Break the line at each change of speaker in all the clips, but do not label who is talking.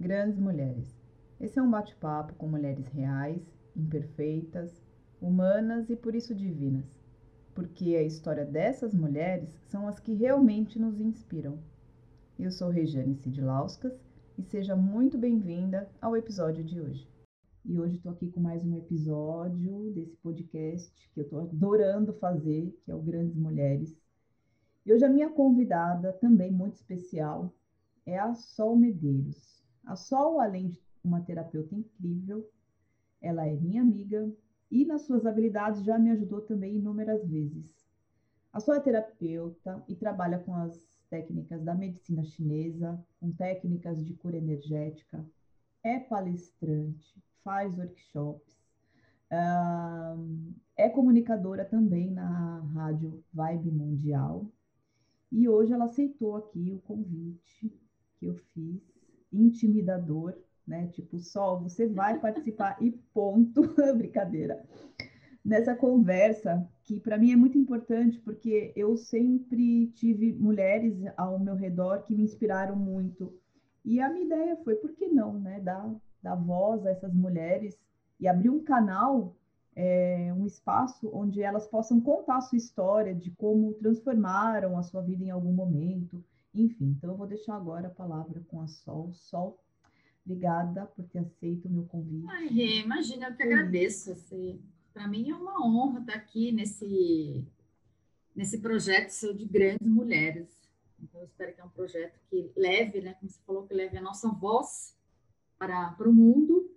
Grandes Mulheres. Esse é um bate-papo com mulheres reais, imperfeitas, humanas e por isso divinas. Porque a história dessas mulheres são as que realmente nos inspiram. Eu sou Regiane Sidlauskas e seja muito bem-vinda ao episódio de hoje. E hoje estou aqui com mais um episódio desse podcast que eu estou adorando fazer, que é o Grandes Mulheres. E hoje a minha convidada, também muito especial, é a Sol Medeiros. A Sol, além de uma terapeuta incrível, ela é minha amiga e nas suas habilidades já me ajudou também inúmeras vezes. A Sol é terapeuta e trabalha com as técnicas da medicina chinesa, com técnicas de cura energética, é palestrante, faz workshops, é comunicadora também na rádio Vibe Mundial. E hoje ela aceitou aqui o convite que eu fiz intimidador, né? Tipo, só você vai participar e ponto, brincadeira. Nessa conversa, que para mim é muito importante, porque eu sempre tive mulheres ao meu redor que me inspiraram muito. E a minha ideia foi, por que não, né? Dar, dar voz a essas mulheres e abrir um canal, é, um espaço onde elas possam contar a sua história, de como transformaram a sua vida em algum momento, enfim, então eu vou deixar agora a palavra com a Sol. Sol, obrigada por ter aceito o meu convite.
Ai, imagina, eu que agradeço. Assim, Para mim é uma honra estar aqui nesse, nesse projeto seu de grandes mulheres. Então, eu espero que é um projeto que leve, né, como você falou, que leve a nossa voz para, para o mundo.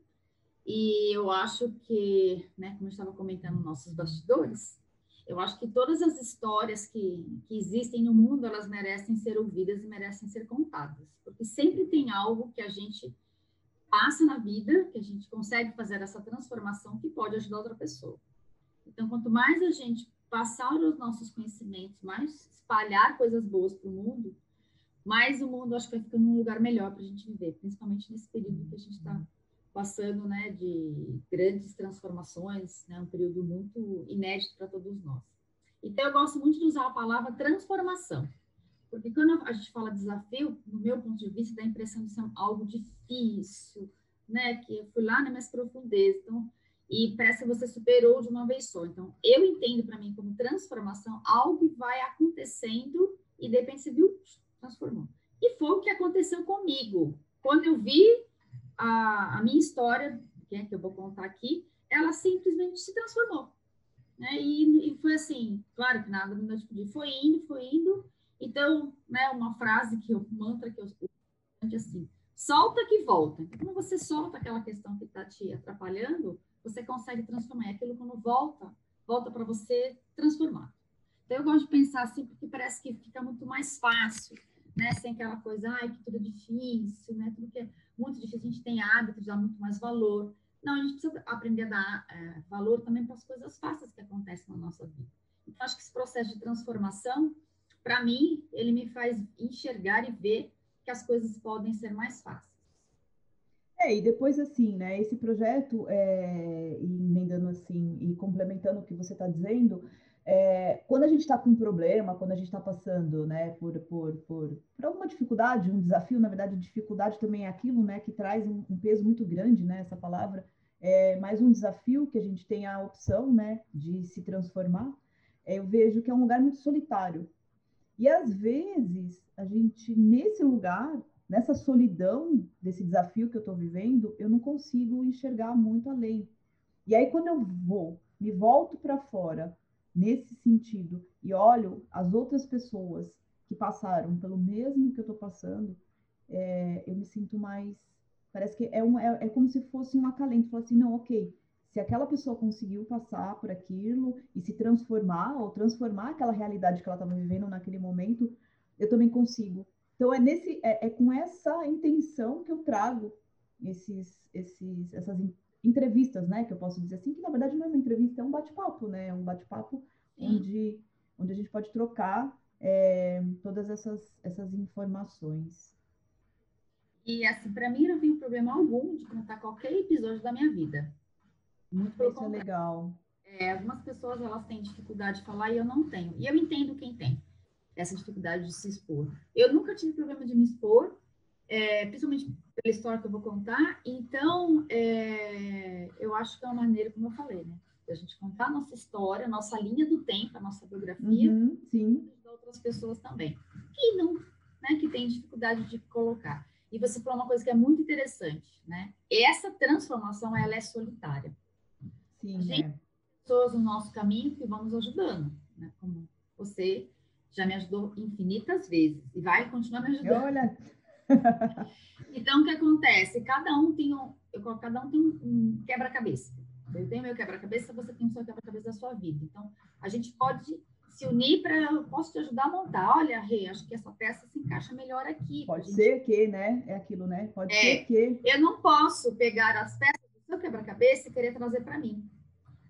E eu acho que, né, como eu estava comentando nos nossos bastidores, eu acho que todas as histórias que, que existem no mundo, elas merecem ser ouvidas e merecem ser contadas, porque sempre tem algo que a gente passa na vida, que a gente consegue fazer essa transformação que pode ajudar outra pessoa. Então, quanto mais a gente passar os nossos conhecimentos, mais espalhar coisas boas para o mundo, mais o mundo acho que vai ficando um lugar melhor para a gente viver, principalmente nesse período que a gente está passando né, de grandes transformações, né, um período muito inédito para todos nós. Então, eu gosto muito de usar a palavra transformação, porque quando a gente fala desafio, no meu ponto de vista, dá a impressão de ser algo difícil, né, que eu fui lá nas minhas profundezas, então, e parece que você superou de uma vez só. Então, eu entendo para mim como transformação algo que vai acontecendo e de repente viu, transformou. E foi o que aconteceu comigo. Quando eu vi a, a minha história, que, é, que eu vou contar aqui, ela simplesmente se transformou. Né? E, e foi assim, claro que nada meu tipo foi indo, foi indo. Então, né, uma frase que eu, um mantra que eu assim, solta que volta. Então, quando você solta aquela questão que está te atrapalhando, você consegue transformar. E aquilo quando volta, volta para você transformar. Então, eu gosto de pensar assim, porque parece que fica muito mais fácil, né? Sem aquela coisa, ai, que tudo é difícil, né? Tudo que é muito difícil, a gente tem hábito de dar muito mais valor. Não, a gente precisa aprender a dar é, valor também para as coisas fáceis que acontecem na nossa vida. Então, acho que esse processo de transformação, para mim, ele me faz enxergar e ver que as coisas podem ser mais fáceis.
É, e depois, assim, né, esse projeto, é, emendando assim, e complementando o que você está dizendo, é, quando a gente está com um problema, quando a gente está passando né, por, por, por, por, alguma dificuldade, um desafio, na verdade, dificuldade também é aquilo né, que traz um, um peso muito grande, né, essa palavra, é mais um desafio que a gente tem a opção né, de se transformar, é, eu vejo que é um lugar muito solitário. E às vezes, a gente, nesse lugar, nessa solidão desse desafio que eu estou vivendo, eu não consigo enxergar muito além. E aí, quando eu vou, me volto para fora, nesse sentido e olho as outras pessoas que passaram pelo mesmo que eu estou passando, é, eu me sinto mais. Parece que é, é, é como se fosse um acalento. Falar assim, não, ok, se aquela pessoa conseguiu passar por aquilo e se transformar, ou transformar aquela realidade que ela estava vivendo naquele momento, eu também consigo. Então, é, nesse, é, é com essa intenção que eu trago esses, esses, essas entrevistas, né? Que eu posso dizer assim, que na verdade não é uma entrevista, é um bate-papo, né? É um bate-papo onde, onde a gente pode trocar é, todas essas, essas informações.
E assim, para mim não tem problema algum de contar qualquer episódio da minha vida.
Muito pelo Isso é legal.
É, algumas pessoas elas têm dificuldade de falar e eu não tenho. E eu entendo quem tem essa dificuldade de se expor. Eu nunca tive problema de me expor, é, principalmente pela história que eu vou contar. Então, é, eu acho que é uma maneira, como eu falei, né? a gente contar a nossa história, a nossa linha do tempo, a nossa biografia,
uhum, sim.
e outras pessoas também, que não, né, que tem dificuldade de colocar. E você falou uma coisa que é muito interessante, né? Essa transformação, ela é solitária.
Sim,
a gente, é. pessoas no nosso caminho que vão nos ajudando, né? Como você já me ajudou infinitas vezes e vai continuar me ajudando.
Olha.
então, o que acontece? Cada um tem um, cada um tem um quebra-cabeça. Eu tenho meu quebra-cabeça, você tem o seu quebra-cabeça da sua vida. Então, a gente pode se unir para eu posso te ajudar a montar. Olha, Rê, acho que essa peça se encaixa melhor aqui.
Pode gente... ser que, né? É aquilo, né? Pode
é,
ser que.
Eu não posso pegar as peças do seu quebra-cabeça e querer trazer para mim.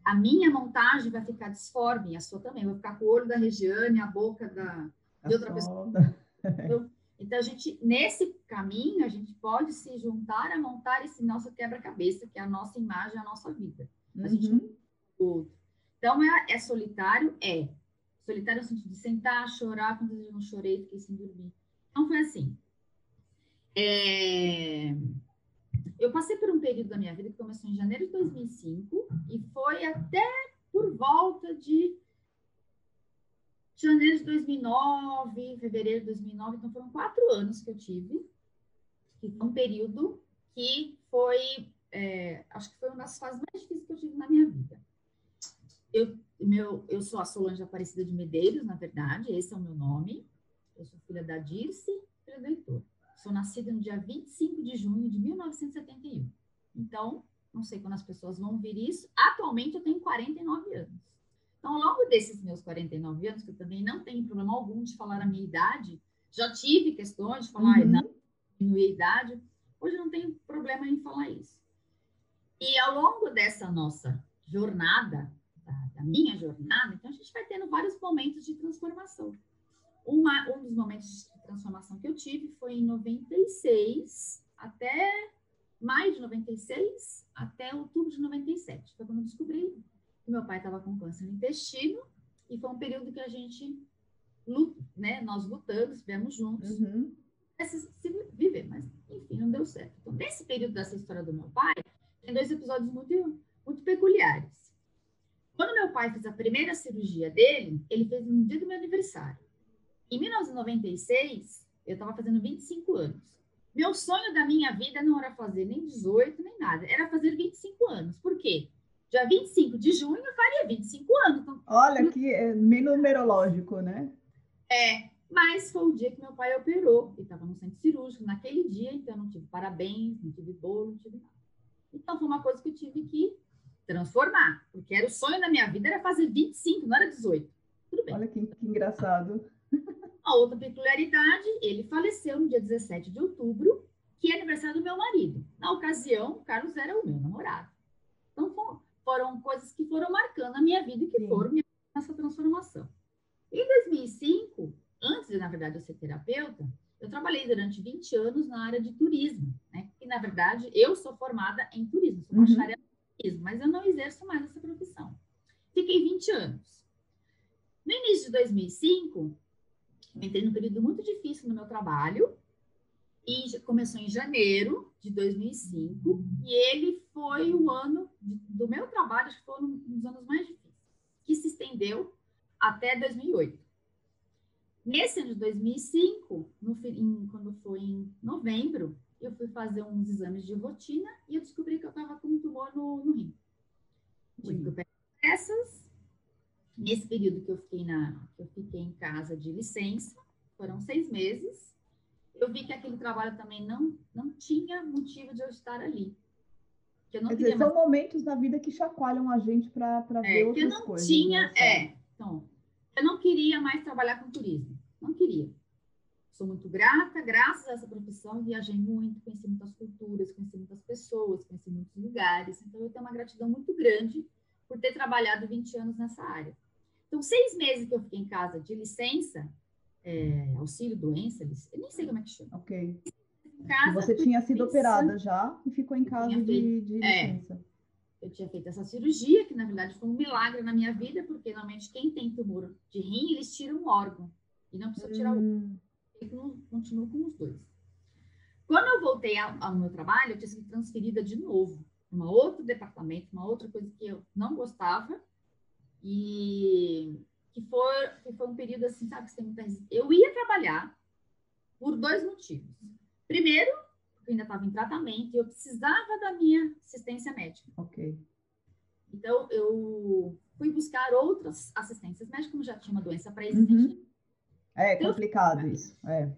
A minha montagem vai ficar disforme, a sua também. Vai ficar com o olho da Regiane, a boca da, de outra pessoa. Então, a gente, nesse caminho, a gente pode se juntar a montar esse nosso quebra-cabeça, que é a nossa imagem, a nossa vida. A gente
uhum.
Então, é, é solitário? É. Solitário no sentido de sentar, chorar, quando eu não chorei, fiquei sem dormir. Então, foi assim. É... Eu passei por um período da minha vida que começou em janeiro de 2005 e foi até por volta de janeiro de 2009, fevereiro de 2009. Então, foram quatro anos que eu tive. Que foi um período que foi, é, acho que foi uma das fases mais difíceis que eu tive na minha vida. Eu meu, eu sou a Solange Aparecida de Medeiros, na verdade, esse é o meu nome. Eu sou filha da Dirce, filha do Heitor. Sou nascida no dia 25 de junho de 1971. Então, não sei quando as pessoas vão ouvir isso. Atualmente, eu tenho 49 anos. Então, ao longo desses meus 49 anos, que eu também não tenho problema algum de falar a minha idade, já tive questões de falar, uhum. não, diminuir a idade. Hoje eu não tenho problema em falar isso. E ao longo dessa nossa jornada, da minha jornada, então a gente vai tendo vários momentos de transformação. Uma, um dos momentos de transformação que eu tive foi em 96 até maio de 96 até outubro de 97. Foi quando eu descobri meu pai estava com câncer no intestino e foi um período que a gente né, nós lutamos, estivemos juntos,
uhum.
se viver, mas enfim, não deu certo. Então, nesse período dessa história do meu pai, tem dois episódios muito, muito peculiares. Quando meu pai fez a primeira cirurgia dele, ele fez no dia do meu aniversário. Em 1996, eu estava fazendo 25 anos. Meu sonho da minha vida não era fazer nem 18, nem nada, era fazer 25 anos. Por quê? Dia 25 de junho eu faria 25 anos. Então,
Olha que é numerológico, né?
É, mas foi o dia que meu pai operou. Ele estava no centro cirúrgico naquele dia, então não tive parabéns, não tive bolo, não tive nada. Então foi uma coisa que eu tive que transformar, porque era o sonho da minha vida era fazer 25, não era 18. Tudo bem.
Olha que, que engraçado.
A outra peculiaridade, ele faleceu no dia 17 de outubro, que é aniversário do meu marido. Na ocasião, o Carlos era o meu namorado. Então, foram coisas que foram marcando a minha vida e que Sim. foram minha, essa transformação. Em 2005, antes de, na verdade, eu ser terapeuta, eu trabalhei durante 20 anos na área de turismo, né? E, na verdade, eu sou formada em turismo, sou uhum mas eu não exerço mais essa profissão. Fiquei 20 anos. No início de 2005, entrei num período muito difícil no meu trabalho, e começou em janeiro de 2005, e ele foi o ano de, do meu trabalho, acho que foi um dos anos mais difíceis, que se estendeu até 2008. Nesse ano de 2005, no, em, quando foi em novembro, eu fui fazer uns exames de rotina e eu descobri que eu estava com um tumor no, no rim. Tive que essas. Nesse período que eu fiquei na, que eu fiquei em casa de licença, foram seis meses. Eu vi que aquele trabalho também não não tinha motivo de eu estar ali.
Que eu não Quer dizer, são momentos da vida que chacoalham a gente para é, ver outras
que eu não
coisas.
Tinha, né? é, então, eu não queria mais trabalhar com turismo. Não queria. Sou muito grata, graças a essa profissão, viajei muito, conheci muitas culturas, conheci muitas pessoas, conheci muitos lugares. Então, eu tenho uma gratidão muito grande por ter trabalhado 20 anos nessa área. Então, seis meses que eu fiquei em casa de licença, é, auxílio doença, eu nem sei como é que chama.
Ok. Casa, você tinha sido operada já e ficou em casa de, de, é. licença.
É, eu tinha feito essa cirurgia, que na verdade foi um milagre na minha vida, porque normalmente quem tem tumor de rim, eles tiram um órgão. E não precisa tirar hum. o continuo com os dois. Quando eu voltei ao, ao meu trabalho, eu tinha sido transferida de novo para um outro departamento, uma outra coisa que eu não gostava e que foi, que foi um período assim, sabe, que tem muita Eu ia trabalhar por dois motivos. Primeiro, porque eu ainda estava em tratamento e eu precisava da minha assistência médica.
Ok.
Então, eu fui buscar outras assistências médicas, como já tinha uma doença pré-existente. Uhum.
É então, complicado isso. É.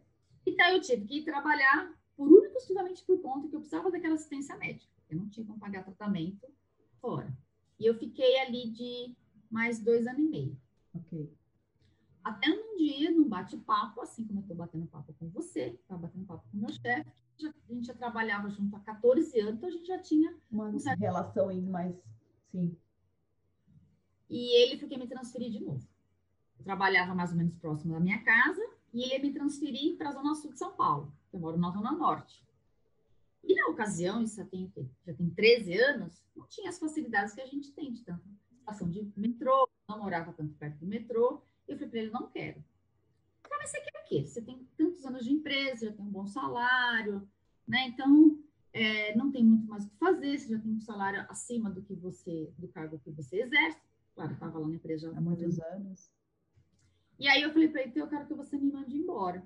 Então, eu tive que ir trabalhar por único exclusivamente por conta que eu precisava daquela assistência médica. Eu não tinha como pagar tratamento fora. E eu fiquei ali de mais dois anos e meio.
Ok.
Até um dia, num bate-papo, assim como eu estou batendo papo com você, estava batendo papo com meu chefe, a gente já trabalhava junto há 14 anos, então a gente já tinha
uma um relação aí mais, sim.
E ele foi quem me transferir de novo. Eu trabalhava mais ou menos próximo da minha casa e ele ia me transferir para a Zona Sul de São Paulo. Eu moro na Zona Norte. E na ocasião, isso já tem, já tem 13 anos, não tinha as facilidades que a gente tem de tanto estação de metrô, não morava tanto perto do metrô. Eu falei para ele, não quero. Ah, mas você quer o quê? Você tem tantos anos de empresa, já tem um bom salário, né? Então, é, não tem muito mais o que fazer, você já tem um salário acima do que você, do cargo que você exerce. Claro, estava lá na empresa
há muitos anos.
E aí eu falei para ele, então eu quero que você me mande embora.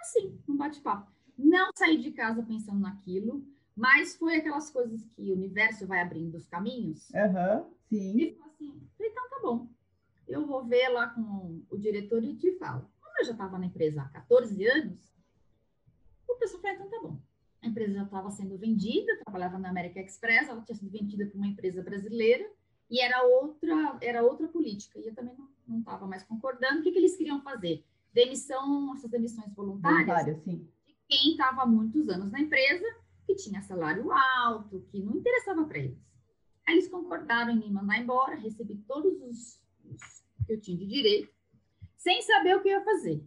Assim, um bate-papo. Não saí de casa pensando naquilo, mas foi aquelas coisas que o universo vai abrindo os caminhos.
Aham, uhum, sim.
E falou assim, então tá bom. Eu vou ver lá com o diretor e te falo. Como eu já estava na empresa há 14 anos, o pessoal falou, então tá bom. A empresa já estava sendo vendida, trabalhava na América Express, ela tinha sido vendida para uma empresa brasileira e era outra, era outra política. E eu também não estava mais concordando. O que, que eles queriam fazer? Demissão, essas demissões voluntárias.
Voluntária, sim.
De quem estava há muitos anos na empresa, que tinha salário alto, que não interessava para eles. Aí eles concordaram em me mandar embora, recebi todos os, os que eu tinha de direito, sem saber o que eu ia fazer.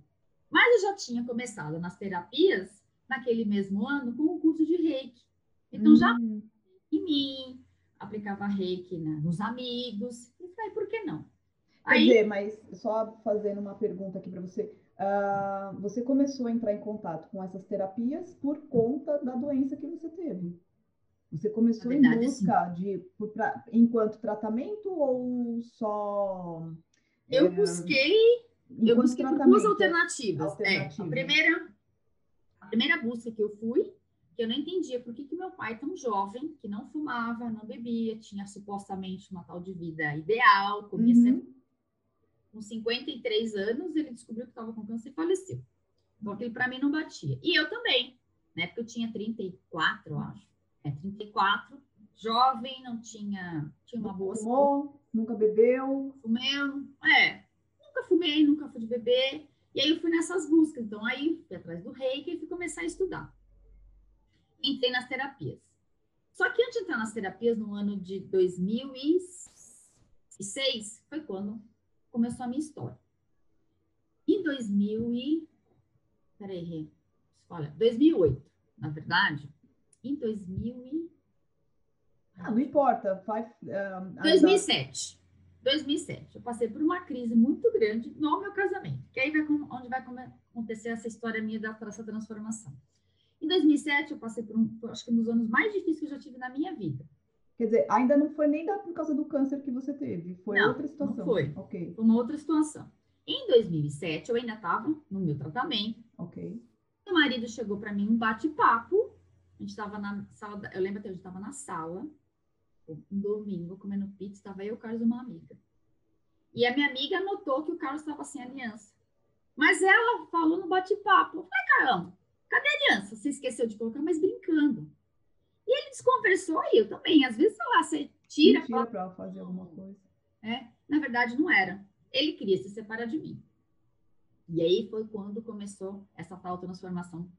Mas eu já tinha começado nas terapias naquele mesmo ano com o curso de reiki. Então, hum. já em mim, aplicava reiki né, nos amigos. E falei, por que não?
Quer Aí, dizer, mas só fazendo uma pergunta aqui para você. Uh, você começou a entrar em contato com essas terapias por conta da doença que você teve. Você começou verdade, em busca sim. de por, pra, enquanto tratamento ou só?
Eu é, busquei, eu busquei duas alternativas. alternativas. É, a primeira, a primeira busca que eu fui que eu não entendia por que, que meu pai, tão jovem, que não fumava, não bebia, tinha supostamente uma tal de vida ideal, comia uhum. sempre. Com 53 anos, ele descobriu que estava com câncer e faleceu. Então, aquilo para mim não batia. E eu também, né? Porque eu tinha 34, eu acho. É, 34, jovem, não tinha, tinha uma boa
Fumou, nunca bebeu.
Fumeu, é. Nunca fumei, nunca fui de beber. E aí eu fui nessas buscas. Então, aí fui atrás do reiki e fui começar a estudar entrei nas terapias. Só que antes de entrar nas terapias, no ano de 2006, foi quando começou a minha história. Em 2000 e... Peraí, olha, 2008, na verdade, em 2000 e...
Ah, não importa. Vai,
um, 2007. 2007. Eu passei por uma crise muito grande no meu casamento. Que aí vai onde vai acontecer essa história minha dessa transformação. Em 2007, eu passei por, um, acho que nos anos mais difíceis que eu já tive na minha vida.
Quer dizer, ainda não foi nem da, por causa do câncer que você teve, foi
não,
outra situação.
Não foi.
Ok.
Foi uma outra situação. Em 2007, eu ainda estava no meu tratamento.
Ok.
Meu marido chegou para mim um bate-papo. A gente estava na sala, eu lembro até, a gente estava na sala, um domingo, comendo pizza, estava eu, o Carlos e uma amiga. E a minha amiga notou que o Carlos estava sem aliança. Mas ela falou no bate-papo. Falei, caramba, Cadê a aliança? Você esqueceu de colocar, mas brincando. E ele desconversou e eu também. Às vezes, sei lá, você tira.
Tira para fazer alguma coisa.
É, na verdade, não era. Ele queria se separar de mim. E aí foi quando começou essa tal transformação.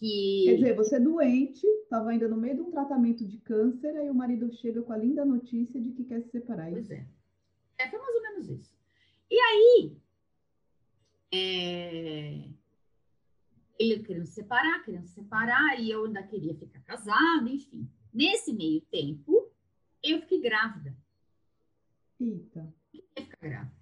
Que...
Quer dizer, você é doente, estava ainda no meio de um tratamento de câncer, aí o marido chega com a linda notícia de que quer se separar.
Pois é. É, foi mais ou menos isso. E aí, é ele querendo se separar, querendo se separar, e eu ainda queria ficar casada, enfim. Nesse meio tempo, eu fiquei grávida.
Eita.
Eu ficar grávida.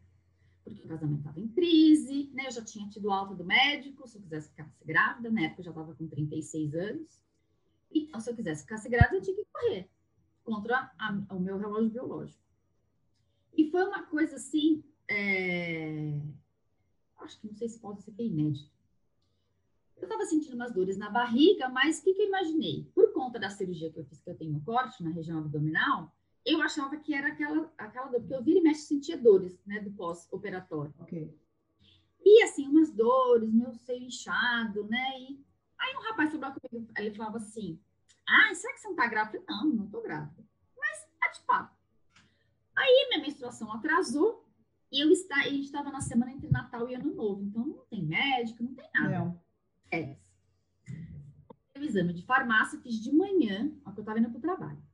Porque o casamento estava em crise, né? Eu já tinha tido alta do médico, se eu quisesse ficar grávida, na época eu já estava com 36 anos. Então, se eu quisesse ficar grávida, eu tinha que correr contra a, o meu relógio biológico. E foi uma coisa assim, é... acho que não sei se pode ser que é inédito. Eu estava sentindo umas dores na barriga, mas o que, que eu imaginei? Por conta da cirurgia que eu fiz, que eu tenho um corte na região abdominal, eu achava que era aquela, aquela dor, porque eu vira e mexe sentia dores, né, do pós-operatório.
Ok.
E assim, umas dores, meu seio inchado, né? E aí um rapaz falou comigo, ele falava assim: Ah, será que você não tá grávida? Não, não tô grávida. Mas é de fato. Aí minha menstruação atrasou e eu está, a gente estava na semana entre Natal e Ano Novo, então não tem médico, não tem nada. Não. É. O exame de farmácia fiz de manhã, ó, que eu estava indo para o trabalho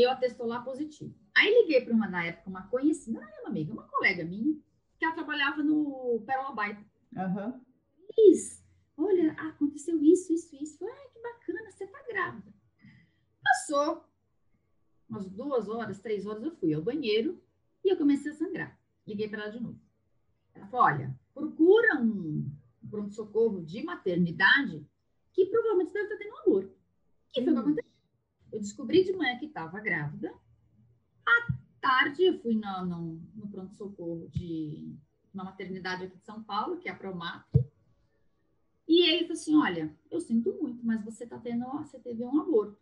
deu atestou lá positivo. Aí liguei para uma, na época, uma conhecida, não era uma amiga, uma colega minha, que ela trabalhava no Pérola Baita.
Uhum.
Olha, aconteceu isso, isso, isso. Falei, ah, que bacana, você tá grávida. Passou umas duas horas, três horas, eu fui ao banheiro e eu comecei a sangrar. Liguei para ela de novo. Ela falou, olha, procura um pronto-socorro de maternidade que provavelmente deve estar tendo um aborto. Que foi o que aconteceu. Eu descobri de manhã que estava grávida. À tarde, eu fui no, no, no pronto-socorro de uma maternidade aqui de São Paulo, que é a Promatri. E ele falou assim: Olha, eu sinto muito, mas você tá tendo, você teve um aborto.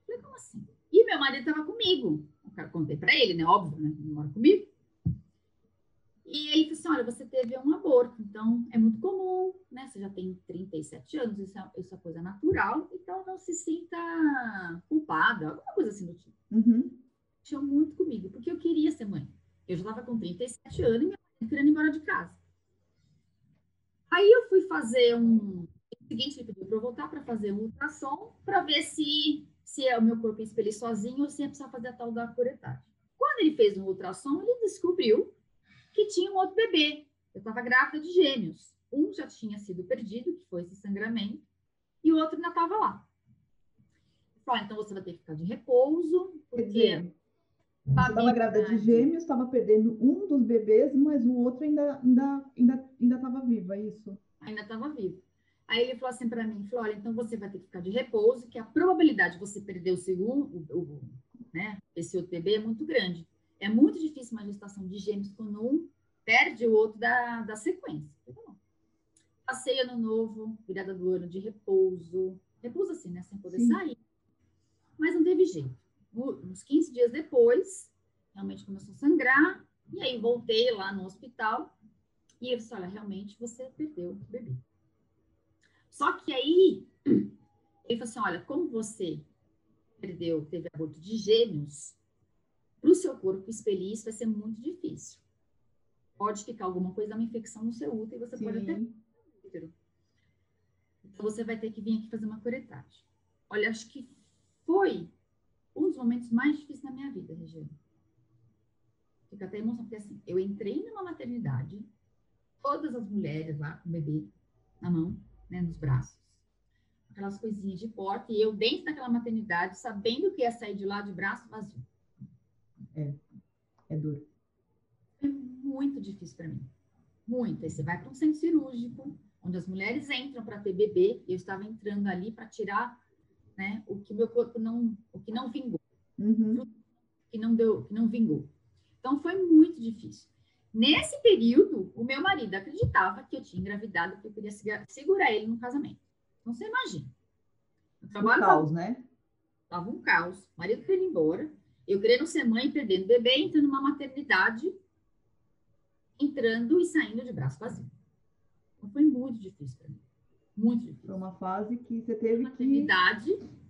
Eu falei, como assim? E meu marido estava comigo. Eu contei para ele, né? Óbvio, né? Ele mora comigo. E ele falou assim: olha, você teve um aborto, então é muito comum, né? Você já tem 37 anos, isso é, isso é coisa natural, então não se sinta culpada, alguma coisa assim do tipo.
Uhum.
Tinha muito comigo, porque eu queria ser mãe. Eu já estava com 37 anos e minha mãe querendo ir embora de casa. Aí eu fui fazer um. O seguinte, ele pediu para eu voltar para fazer um ultrassom para ver se, se é o meu corpo expelir sozinho ou se ia precisar fazer a tal da curetagem. Quando ele fez um ultrassom, ele descobriu que tinha um outro bebê. Eu estava grávida de gêmeos. Um já tinha sido perdido, que foi esse sangramento, e o outro ainda estava lá. Falei, ah, então você vai ter que ficar de repouso, porque.
Você estava grávida de gêmeos, estava perdendo um dos bebês, mas o outro ainda ainda ainda ainda estava vivo, é isso?
Ainda estava vivo. Aí ele falou assim para mim, falou, olha, então você vai ter que ficar de repouso, que a probabilidade de você perder o segundo, o, o, né, esse outro bebê é muito grande. É muito difícil uma gestação de gêmeos quando um perde o outro da, da sequência. Então, passei ano novo, virada do ano de repouso. Repouso assim, né? Sem poder Sim. sair. Mas não teve jeito. Uns 15 dias depois, realmente começou a sangrar. E aí voltei lá no hospital. E ele disse, olha, realmente você perdeu o bebê. Só que aí, ele falou assim, olha, como você perdeu, teve aborto de gêmeos, para o seu corpo expelir isso vai ser muito difícil. Pode ficar alguma coisa, uma infecção no seu útero e você Sim. pode até útero. Então você vai ter que vir aqui fazer uma curetagem. Olha, acho que foi um dos momentos mais difíceis da minha vida, Regiane. Fica até emoção, porque assim, eu entrei numa maternidade, todas as mulheres lá com o bebê na mão, né, nos braços, aquelas coisinhas de porta, e eu dentro daquela maternidade, sabendo que ia sair de lá de braço vazio.
É, é duro.
É muito difícil para mim. Muito. Aí você vai para um centro cirúrgico, onde as mulheres entram para ter bebê, e eu estava entrando ali para tirar né, o que meu corpo não, o que não vingou.
Uhum.
Que não deu, que não vingou. Então foi muito difícil. Nesse período, o meu marido acreditava que eu tinha engravidado, que eu queria segurar ele no casamento. Então você imagina.
O trabalho um caos, tava, né?
Tava um caos. O marido queria ir embora. Eu querendo ser mãe, perdendo bebê, entrando numa maternidade, entrando e saindo de braço vazio. Então, foi muito difícil para mim. Muito difícil.
Foi uma fase que você teve
maternidade, que...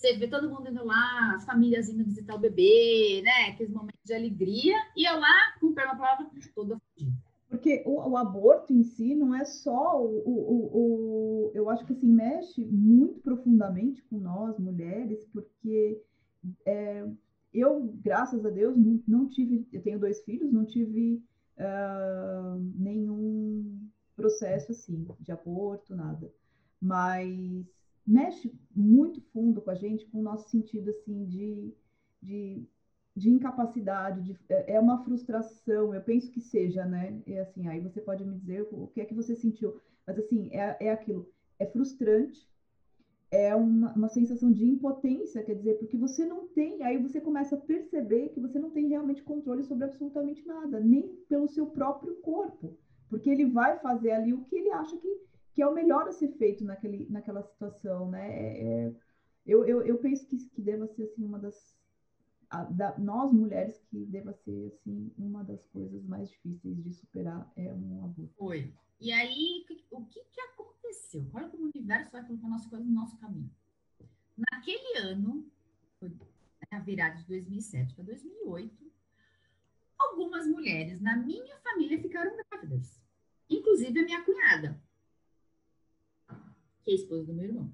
Você vê todo mundo indo lá, as famílias indo visitar o bebê, né? Aqueles momentos de alegria. E eu lá, com a palavra, toda fodida.
Porque o, o, aborto em si não é só o, o, o, Eu acho que assim, mexe muito profundamente com nós, mulheres, porque é, eu, graças a Deus, não, tive, eu tenho dois filhos, não tive uh, nenhum processo assim de aborto, nada. Mas mexe muito fundo com a gente, com o nosso sentido assim de, de, de incapacidade, de, é, é uma frustração, eu penso que seja, né? E assim, aí você pode me dizer o que é que você sentiu, mas assim, é, é aquilo, é frustrante, é uma, uma sensação de impotência, quer dizer, porque você não tem, aí você começa a perceber que você não tem realmente controle sobre absolutamente nada, nem pelo seu próprio corpo, porque ele vai fazer ali o que ele acha que, que é o melhor a ser feito naquele, naquela situação, né? É, é, eu, eu, eu penso que, que deva ser assim uma das a, da, nós mulheres que deva ser assim uma das coisas mais difíceis de superar é um aborto.
Foi. E aí o que, que aconteceu? Olha como o universo vai colocar nossas coisas no nosso caminho. Naquele ano, foi a virada de 2007 para 2008, algumas mulheres na minha família ficaram grávidas, inclusive a minha cunhada, que é a esposa do meu irmão.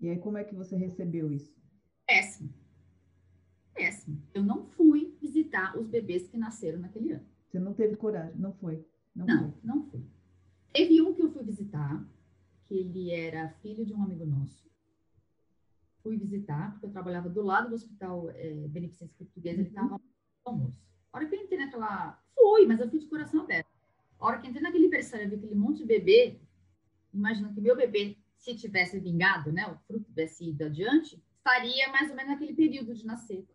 E aí como é que você recebeu isso?
Péssimo péssimo. Eu não fui visitar os bebês que nasceram naquele ano.
Você não teve coragem, não foi?
Não, não, foi. não fui. Teve um que eu fui visitar, que ele era filho de um amigo nosso. Fui visitar, porque eu trabalhava do lado do hospital é, Beneficência Portuguesa, ele estava uhum. no almoço. A hora que eu entrei naquela. Fui, mas eu fui de coração aberto. A hora que eu entrei naquele berçário, eu vi aquele monte de bebê. Imagina que meu bebê, se tivesse vingado, né, o fruto tivesse ido adiante, estaria mais ou menos naquele período de nascer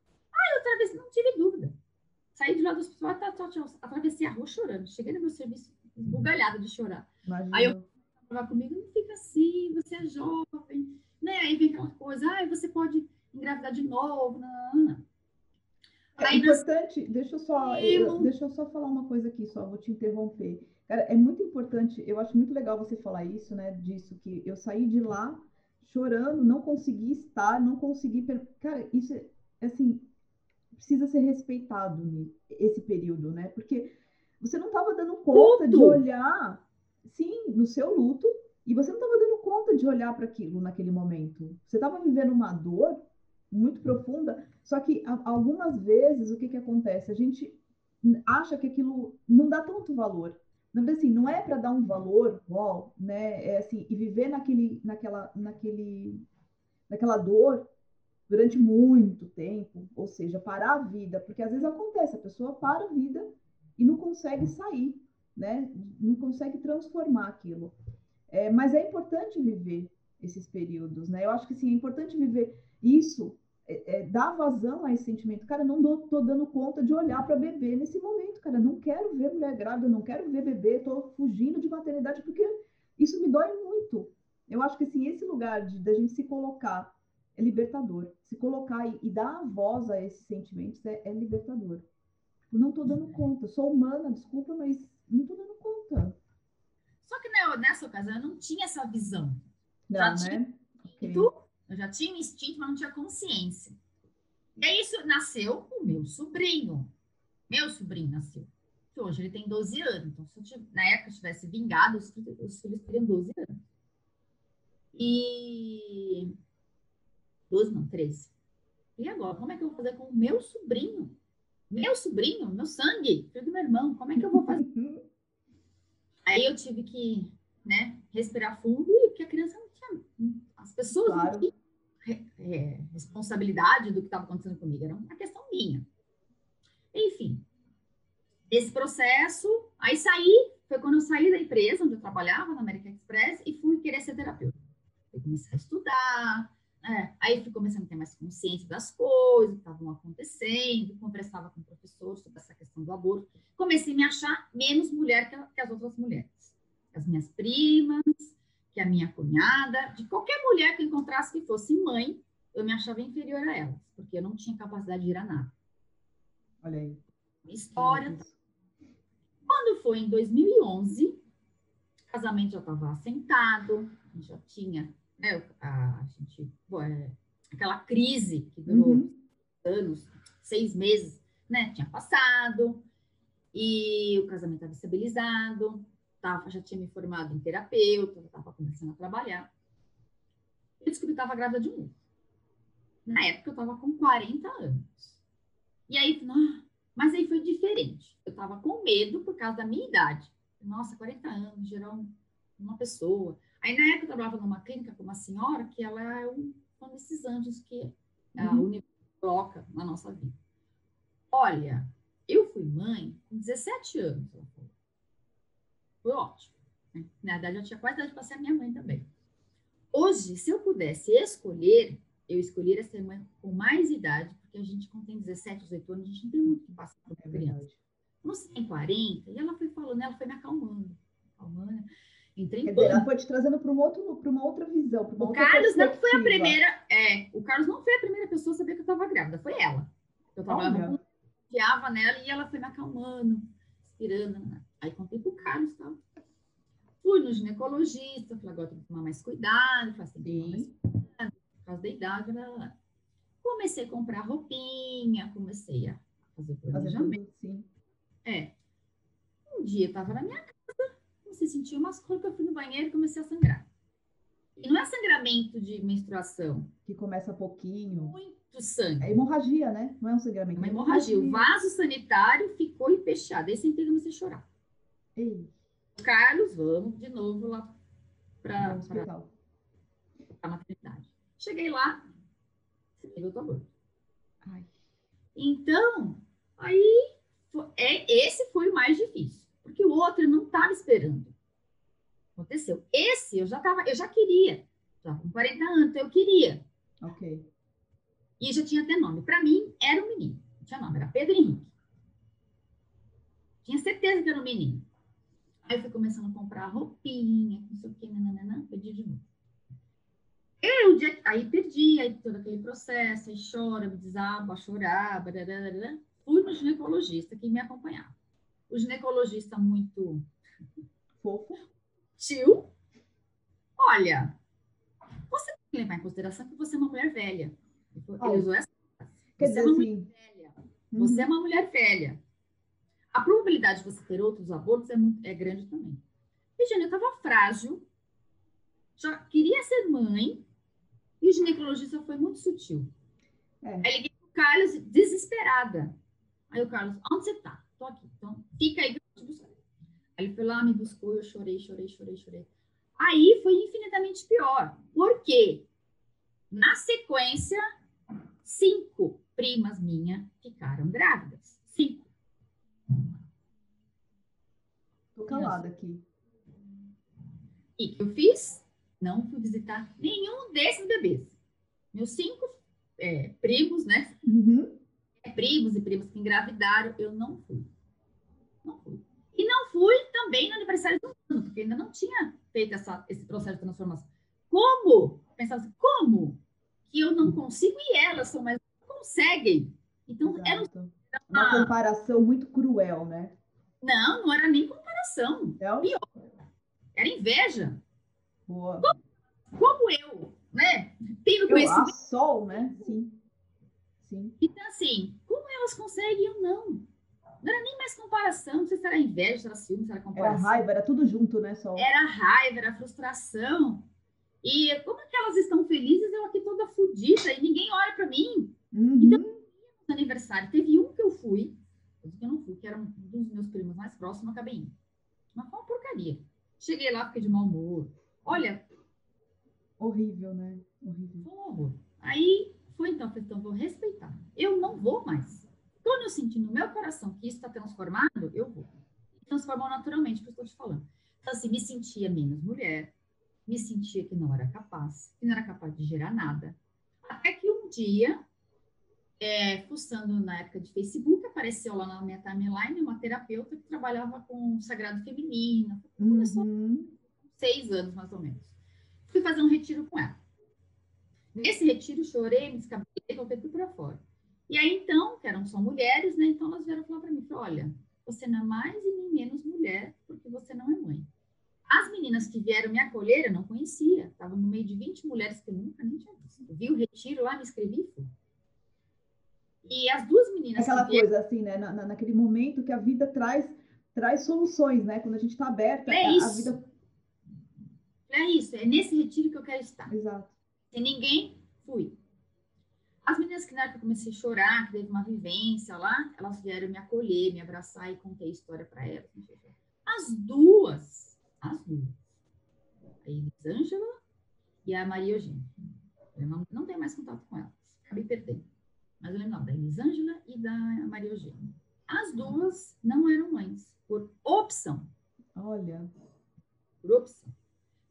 atravessei, não tive dúvida. Saí de lá do hospital, tá, tá, tá, atravessei a rua chorando. Cheguei no meu serviço esbugalhada de chorar. Imagina. Aí eu falava comigo, não fica assim, você é jovem. Né? Aí vem aquela coisa, ah, você pode engravidar de novo. Não, não, não.
É importante, deixa eu, só, eu, deixa eu só falar uma coisa aqui, só vou te interromper. Cara, é muito importante, eu acho muito legal você falar isso, né? Disso que eu saí de lá chorando, não consegui estar, não consegui. Cara, isso é assim, precisa ser respeitado esse período, né? Porque você não estava dando conta luto. de olhar, sim, no seu luto, e você não estava dando conta de olhar para aquilo naquele momento. Você estava vivendo uma dor muito profunda, só que algumas vezes o que, que acontece? A gente acha que aquilo não dá tanto valor. Não, assim, não é para dar um valor, ó, né? É assim, e viver naquele, naquela, naquele, naquela dor durante muito tempo, ou seja, parar a vida, porque às vezes acontece, a pessoa para a vida e não consegue sair, né? Não consegue transformar aquilo. É, mas é importante viver esses períodos, né? Eu acho que sim, é importante viver isso, é, é, dar vazão a esse sentimento. Cara, não dou, tô dando conta de olhar para bebê nesse momento, cara. Não quero ver mulher grávida, não quero ver bebê, tô fugindo de maternidade porque isso me dói muito. Eu acho que assim, esse lugar de da gente se colocar é libertador. Se colocar e, e dar a voz a esses sentimentos é, é libertador. Eu não estou dando conta. Sou humana, desculpa, mas não estou dando conta.
Só que né, nessa ocasião eu não tinha essa visão.
Não, já né?
Tinha okay. Eu já tinha instinto, mas não tinha consciência. E aí isso nasceu o meu sobrinho. Meu sobrinho nasceu. Que hoje ele tem 12 anos. Então, se eu tivesse, na época eu tivesse vingado, os, os filhos teriam 12 anos. E 12, não, 13. E agora, como é que eu vou fazer com o meu sobrinho? Meu sobrinho, meu sangue, filho do meu irmão, como é que eu vou fazer? Aí eu tive que, né, respirar fundo e porque a criança não tinha. As pessoas claro. não tinham é, responsabilidade do que estava acontecendo comigo, era uma questão minha. Enfim, esse processo, aí saí, foi quando eu saí da empresa onde eu trabalhava, na American Express, e fui querer ser terapeuta. Eu comecei a estudar, é, aí fui começando a ter mais consciência das coisas que estavam acontecendo, conversava com o professor sobre essa questão do aborto. Comecei a me achar menos mulher que, que as outras mulheres. As minhas primas, que a minha cunhada, de qualquer mulher que eu encontrasse que fosse mãe, eu me achava inferior a elas, porque eu não tinha capacidade de ir a nada.
Olha aí.
História. Quando foi em 2011, o casamento já estava assentado, já tinha né, a, gente, bom, é, aquela crise que durou uhum. anos, seis meses, né, tinha passado, e o casamento estava estabilizado, tava, já tinha me formado em terapeuta, estava começando a trabalhar. Eu descobri que estava grávida de novo. Na época eu estava com 40 anos. E aí, ah, mas aí foi diferente. Eu estava com medo por causa da minha idade. Nossa, 40 anos, gerar uma pessoa. Aí, na época, eu trabalhava numa clínica com uma senhora que ela é um, um desses anjos que uhum. a coloca na nossa vida. Olha, eu fui mãe com 17 anos. Foi ótimo. Né? Na verdade, eu tinha quase idade para ser minha mãe também. Hoje, se eu pudesse escolher, eu escolheria ser mãe com mais idade, porque a gente, quando tem 17, 18 anos, a gente não tem muito que passar por uma é criança. Você tem 40, e ela foi falando, ela foi me acalmando. acalmando.
Entrei dizer, ela foi te trazendo para um uma outra visão. Uma
o
outra
Carlos não foi a primeira. É, o Carlos não foi a primeira pessoa a saber que eu estava grávida, foi ela. Eu trabalhava confiava nela e ela foi me acalmando, inspirando. Né? Aí contei pro Carlos tal. Fui no ginecologista, falei, agora tem que tomar mais cuidado, faço assim, mais cuidado, por causa da idade. Blá, blá. Comecei a comprar roupinha, comecei a fazer o planejamento. Sim. É. Um dia eu tava na minha casa, comecei a sentir umas coisas, eu fui no banheiro e comecei a sangrar. E não é sangramento de menstruação.
Que começa pouquinho.
Muito sangue.
É hemorragia, né? Não é um sangramento.
É uma hemorragia. O vaso sanitário ficou empechado. Aí sentei e comecei a chorar.
Ei.
Carlos, vamos de novo lá para a maternidade. Cheguei lá, cheguei o aborto. Então, aí é, esse foi o mais difícil, porque o outro não estava esperando. Aconteceu. Esse eu já tava, eu já queria, já com 40 anos, então eu queria.
Ok.
E já tinha até nome. Para mim, era um menino. Não tinha nome, era Pedro Henrique. Tinha certeza que era um menino. Aí eu fui começando a comprar roupinha, não sei o que, nananana, perdi de novo. Eu, aí perdi, aí todo aquele processo, aí chora, me desaba, chorar, bararara. fui no ginecologista que me acompanhava. O ginecologista muito
fofo,
tio, olha, você tem que levar em consideração que você é uma mulher velha. Ele usou essa
Quer você dizer, é uma assim,
mulher velha. Você é uma mulher velha. A probabilidade de você ter outros abortos é, muito, é grande também. Virginia estava frágil, já queria ser mãe, e o ginecologista foi muito sutil. É. Aí liguei pro Carlos desesperada. Aí o Carlos, onde você tá? Tô aqui. Então, fica aí que eu vou te buscar. Aí ele foi lá, me buscou, eu chorei, chorei, chorei, chorei. Aí foi infinitamente pior. Por quê? Na sequência, cinco primas minhas ficaram grávidas. Cinco.
Tô calada aqui.
E que eu fiz? Não fui visitar nenhum desses bebês. Meus cinco é, primos, né?
Uhum.
Primos e primas que engravidaram, eu não fui. Não fui. E não fui também no aniversário do ano, porque ainda não tinha feito essa, esse processo de transformação. Como? Pensava assim, como que eu não consigo e elas são mais conseguem? Então, era
uma... uma comparação muito cruel, né?
Não, não era nem comparação. É Pior. Era inveja.
Boa.
Como, como eu, né? Tenho
conhecimento. Eu, sol, né? Sim. Sim.
Então, assim, como elas conseguem, eu não. Não era nem mais comparação, não sei se era inveja, se era ciúme, se era comparação.
Era raiva, era tudo junto, né, Sol?
Era raiva, era frustração. E como é que elas estão felizes, eu aqui toda fodida e ninguém olha para mim.
Uhum.
Então, no aniversário, teve um que eu fui, que eu não fui, que era um dos meus primos mais próximos, acabei indo. Mas foi uma porcaria. Cheguei lá, fiquei de mau humor. Olha.
Horrível, né? Horrível.
Horror. Aí foi então, falei, então vou respeitar. Eu não vou mais. Quando eu senti no meu coração que isso está transformado, eu vou. Transformou naturalmente, que eu estou te falando. Então, assim, me sentia menos mulher, me sentia que não era capaz, que não era capaz de gerar nada. Até que um dia, é, fuçando na época de Facebook, apareceu lá na minha timeline uma terapeuta que trabalhava com o sagrado feminino. Começou uhum. seis anos, mais ou menos. Fui fazer um retiro com ela. Nesse retiro, chorei, me descabelei, coloquei tudo para fora. E aí, então, que eram só mulheres, né? Então, elas vieram falar para mim, olha, você não é mais e nem menos mulher, porque você não é mãe. As meninas que vieram me acolher, eu não conhecia. Estava no meio de 20 mulheres que eu nunca nem tinha visto. vi o retiro lá, me inscrevi e fui. E as duas meninas.
Aquela vieram... coisa assim, né? Na, naquele momento que a vida traz, traz soluções, né? Quando a gente está aberta,
é
a,
isso.
a vida.
É isso, é nesse retiro que eu quero estar.
Exato.
Sem ninguém, fui. As meninas que na que eu comecei a chorar, que teve uma vivência lá, elas vieram me acolher, me abraçar e contei a história para elas. As duas as duas. A Elisângela e a Maria Eugênia. Eu não, não tenho mais contato com elas. Acabei perdendo. mas eu lembro não, da Elisângela e da Maria Eugênia. As duas não eram mães, por opção.
Olha.
Por opção.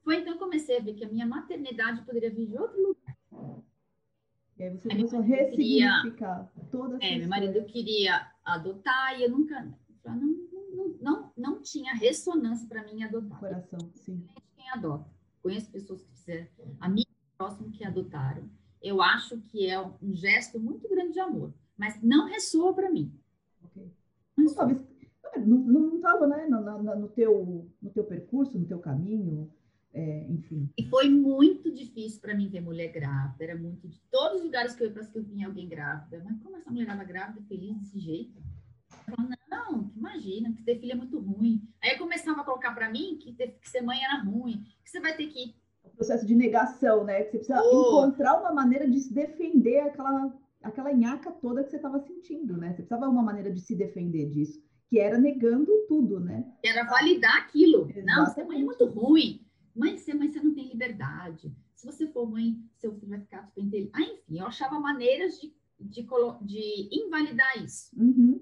Foi então que comecei a ver que a minha maternidade poderia vir de outro lugar.
E aí você começou a ressignificar queria, toda essa
É, meu marido queria adotar e eu nunca. Não, não, não, não tinha ressonância para mim adotar.
Coração, sim.
Quem adota. Conheço pessoas que fizeram, amigos próximos que adotaram. Eu acho que é um gesto muito grande de amor, mas não ressoa para mim.
Ok. Não talvez não estava né, no, no, no, teu, no teu percurso, no teu caminho, é, enfim.
E foi muito difícil para mim ver mulher grávida, era muito de todos os lugares que eu ia, parece que eu vinha alguém grávida, mas como essa mulher estava grávida, feliz desse jeito? Eu falava, não, imagina, que ter filho é muito ruim. Aí eu começava a colocar para mim que ter que ser mãe era ruim, que você vai ter que
o processo de negação, né? Que você precisa oh. encontrar uma maneira de se defender aquela aquela nhaca toda que você estava sentindo, né? Você precisava uma maneira de se defender disso, que era negando tudo, né?
Era validar aquilo. Exatamente. Não, ser mãe é muito ruim. Mãe, ser mãe, você não tem liberdade. Se você for mãe, seu filho vai ficar super inteligente. Ah, enfim, eu achava maneiras de, de, de invalidar isso.
Uhum.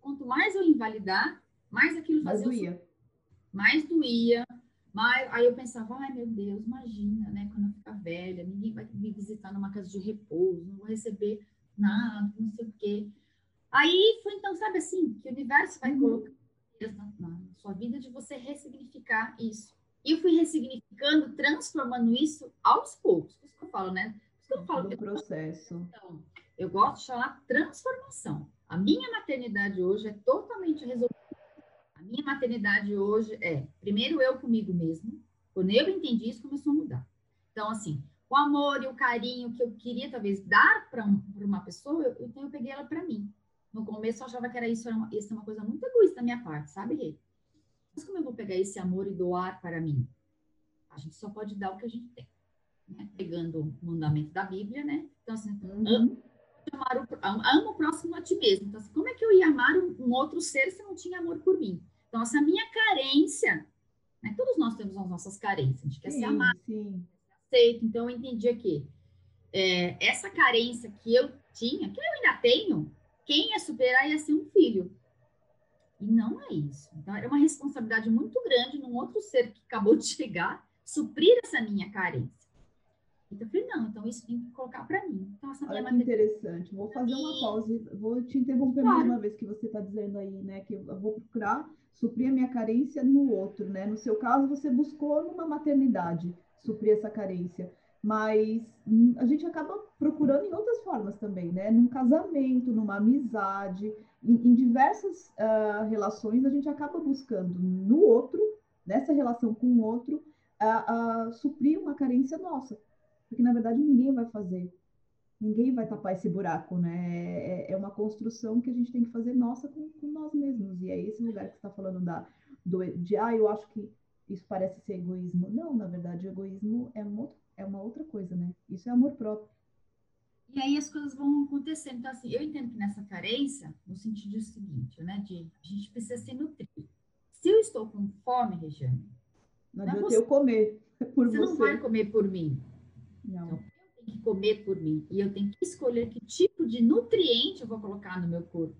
Quanto mais eu invalidar, mais aquilo fazia...
Mais doía.
Mais doía. Mas aí eu pensava, ai meu Deus, imagina, né? Quando eu ficar velha, ninguém vai me visitar numa casa de repouso, não vou receber nada, não sei o quê. Aí foi então, sabe assim, que o universo vai uhum. colocar na, na sua vida de você ressignificar isso. E fui ressignificando, transformando isso aos poucos. Por isso que eu falo, né? Por isso que eu falo.
Do processo.
Então, eu gosto de chamar transformação. A minha maternidade hoje é totalmente resolvida a minha maternidade hoje é, primeiro eu comigo mesmo. Quando eu entendi isso, começou a mudar. Então, assim, o amor e o carinho que eu queria talvez dar para um, uma pessoa, eu, então eu peguei ela para mim. No começo eu achava que era isso, era uma, isso é uma coisa muito egoísta da minha parte, sabe, Rê? Mas como eu vou pegar esse amor e doar para mim? A gente só pode dar o que a gente tem. Né? Pegando o mandamento da Bíblia, né? Então, assim, uhum. amo, o, amo o próximo a ti mesmo. Então, assim, como é que eu ia amar um, um outro ser se não tinha amor por mim? Então, essa minha carência, né? todos nós temos as nossas carências, a gente quer sim, ser amado, sim. aceito. Então, eu entendi que é, essa carência que eu tinha, que eu ainda tenho, quem ia superar ia ser um filho. E não é isso. Então, era uma responsabilidade muito grande num outro ser que acabou de chegar, suprir essa minha carência. Então, eu falei, não, então isso tem que colocar para mim. Então, essa
Olha que interessante. Vou fazer uma pausa, vou te interromper claro. mais uma vez que você está dizendo aí, né, que eu vou procurar suprir a minha carência no outro, né? No seu caso, você buscou numa maternidade suprir essa carência, mas a gente acaba procurando em outras formas também, né? Num casamento, numa amizade, em, em diversas uh, relações, a gente acaba buscando no outro, nessa relação com o outro, uh, uh, suprir uma carência nossa, porque na verdade ninguém vai fazer ninguém vai tapar esse buraco, né? É, é uma construção que a gente tem que fazer nossa com, com nós mesmos. E é esse lugar que está falando da, do, de, ah, eu acho que isso parece ser egoísmo. Não, na verdade, egoísmo é uma, é uma outra coisa, né? Isso é amor próprio.
E aí as coisas vão acontecendo. Então, assim, eu entendo que nessa carência, no sentido seguinte, né? De a gente precisa se nutrir. Se eu estou com fome, Regiane,
não adianta você, eu comer por você.
Você não vai comer por mim.
Não. Então,
que comer por mim e eu tenho que escolher que tipo de nutriente eu vou colocar no meu corpo,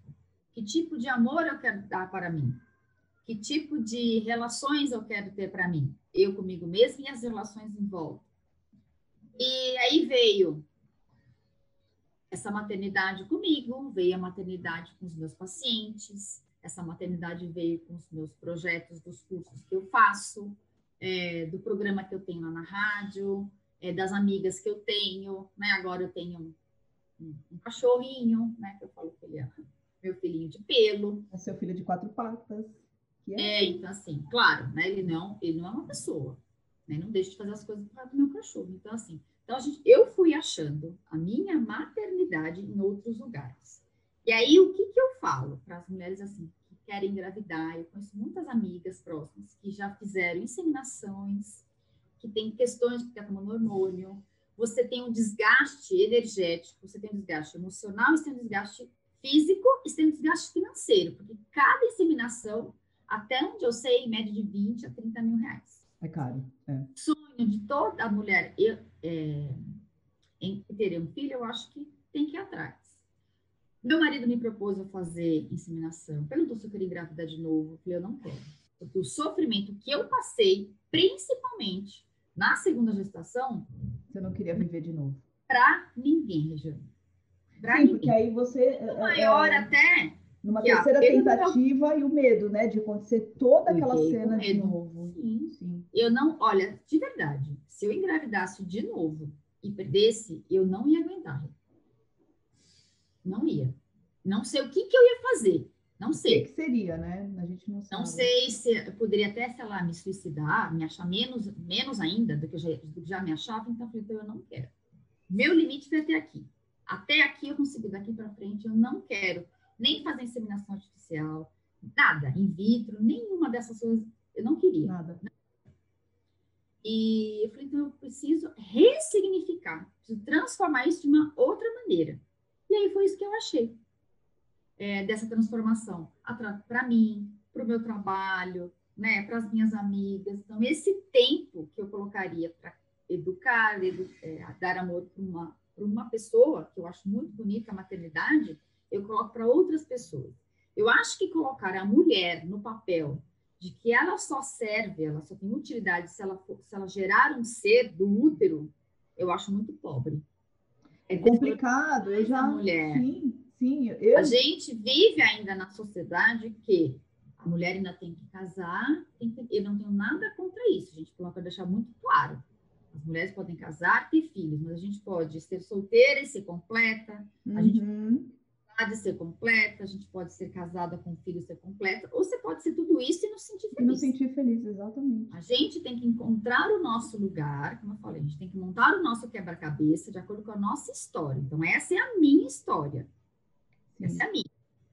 que tipo de amor eu quero dar para mim, que tipo de relações eu quero ter para mim, eu comigo mesmo e as relações em volta. E aí veio essa maternidade comigo, veio a maternidade com os meus pacientes, essa maternidade veio com os meus projetos dos cursos que eu faço, é, do programa que eu tenho lá na rádio, é, das amigas que eu tenho, né? Agora eu tenho um, um, um cachorrinho, né? Que eu falo que ele é meu filhinho de pelo.
É seu filho de quatro patas.
É... é, então assim, claro, né? Ele não, ele não é uma pessoa, né? Não deixa de fazer as coisas para o meu cachorro. Então assim, então gente, eu fui achando a minha maternidade em outros lugares. E aí o que que eu falo para as mulheres assim que querem engravidar? Eu conheço muitas amigas próximas que já fizeram inseminações que tem questões porque está tomando hormônio, você tem um desgaste energético, você tem um desgaste emocional, você tem um desgaste físico e você tem um desgaste financeiro, porque cada inseminação, até onde eu sei, em média de 20 a 30 mil reais.
É caro. É.
Sonho de toda mulher eu, é, em ter um filho, eu acho que tem que ir atrás. Meu marido me propôs a fazer inseminação. Perguntou se eu queria engravidar de novo. Eu falei, eu não quero. Porque o sofrimento que eu passei, principalmente na segunda gestação.
Você não queria viver de novo?
Para ninguém, Regiane.
Pra Sim, ninguém. porque aí você.
O maior é, até.
Numa terceira tentativa e o medo, né? De acontecer toda aquela cena de novo.
Sim, sim. Eu não, olha, de verdade, se eu engravidasse de novo e perdesse, eu não ia aguentar. Não ia. Não sei o que, que eu ia fazer. Não sei.
O que, seria, né? A gente não sabe.
Não sei se eu poderia até, sei lá, me suicidar, me achar menos, menos ainda do que eu já, do que já me achava, então eu falei, então eu não quero. Meu limite foi até aqui. Até aqui eu consegui, daqui para frente eu não quero nem fazer inseminação artificial, nada, in vitro, nenhuma dessas coisas, eu não queria.
Nada.
E eu falei, então eu preciso ressignificar, preciso transformar isso de uma outra maneira. E aí foi isso que eu achei é, dessa transformação para mim, para o meu trabalho, né, para as minhas amigas. Então, esse tempo que eu colocaria para educar, edu é, dar amor para uma, uma pessoa, que eu acho muito bonita a maternidade, eu coloco para outras pessoas. Eu acho que colocar a mulher no papel de que ela só serve, ela só tem utilidade se ela, for, se ela gerar um ser do útero, eu acho muito pobre.
É complicado, eu já.
Mulher.
Sim, sim. Eu...
A gente vive ainda na sociedade que a mulher ainda tem que casar, tem que... eu não tenho nada contra isso, gente coloca deixar muito claro. As mulheres podem casar, ter filhos, mas a gente pode ser solteira e ser completa,
uhum.
a gente pode ser completa, a gente pode ser casada com filho e ser completa, ou você pode ser tudo isso e não se sentir feliz. E
não sentir feliz, exatamente.
A gente tem que encontrar o nosso lugar, como eu falei, a gente tem que montar o nosso quebra-cabeça de acordo com a nossa história. Então, essa é a minha história. Sim. Essa é a minha.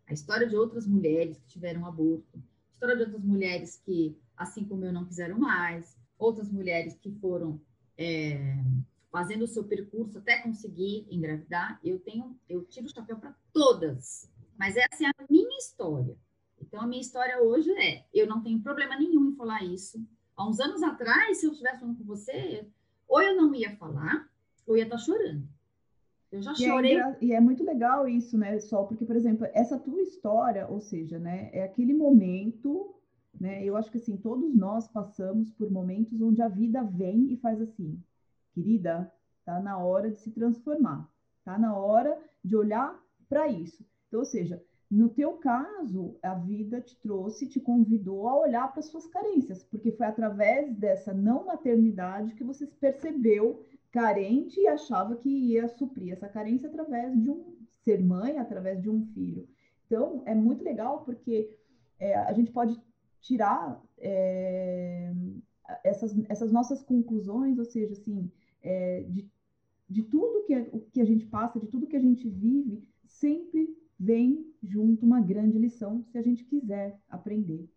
A história de outras mulheres que tiveram aborto, a história de outras mulheres que, assim como eu, não quiseram mais, outras mulheres que foram é, fazendo o seu percurso até conseguir engravidar, eu tenho, eu tiro o chapéu para todas. Mas essa é a minha história. Então a minha história hoje é, eu não tenho problema nenhum em falar isso. Há uns anos atrás, se eu estivesse falando com você, ou eu não ia falar, ou ia estar tá chorando. Eu já chorei.
E é, e é, muito legal isso, né, Sol? Porque, por exemplo, essa tua história, ou seja, né, é aquele momento, né? Eu acho que assim, todos nós passamos por momentos onde a vida vem e faz assim querida, tá na hora de se transformar, tá na hora de olhar para isso. Então, ou seja, no teu caso, a vida te trouxe, te convidou a olhar para suas carências, porque foi através dessa não maternidade que você se percebeu carente e achava que ia suprir essa carência através de um ser mãe, através de um filho. Então, é muito legal porque é, a gente pode tirar é, essas, essas nossas conclusões, ou seja, assim, é, de, de tudo que, o que a gente passa, de tudo que a gente vive, sempre vem junto uma grande lição se a gente quiser aprender.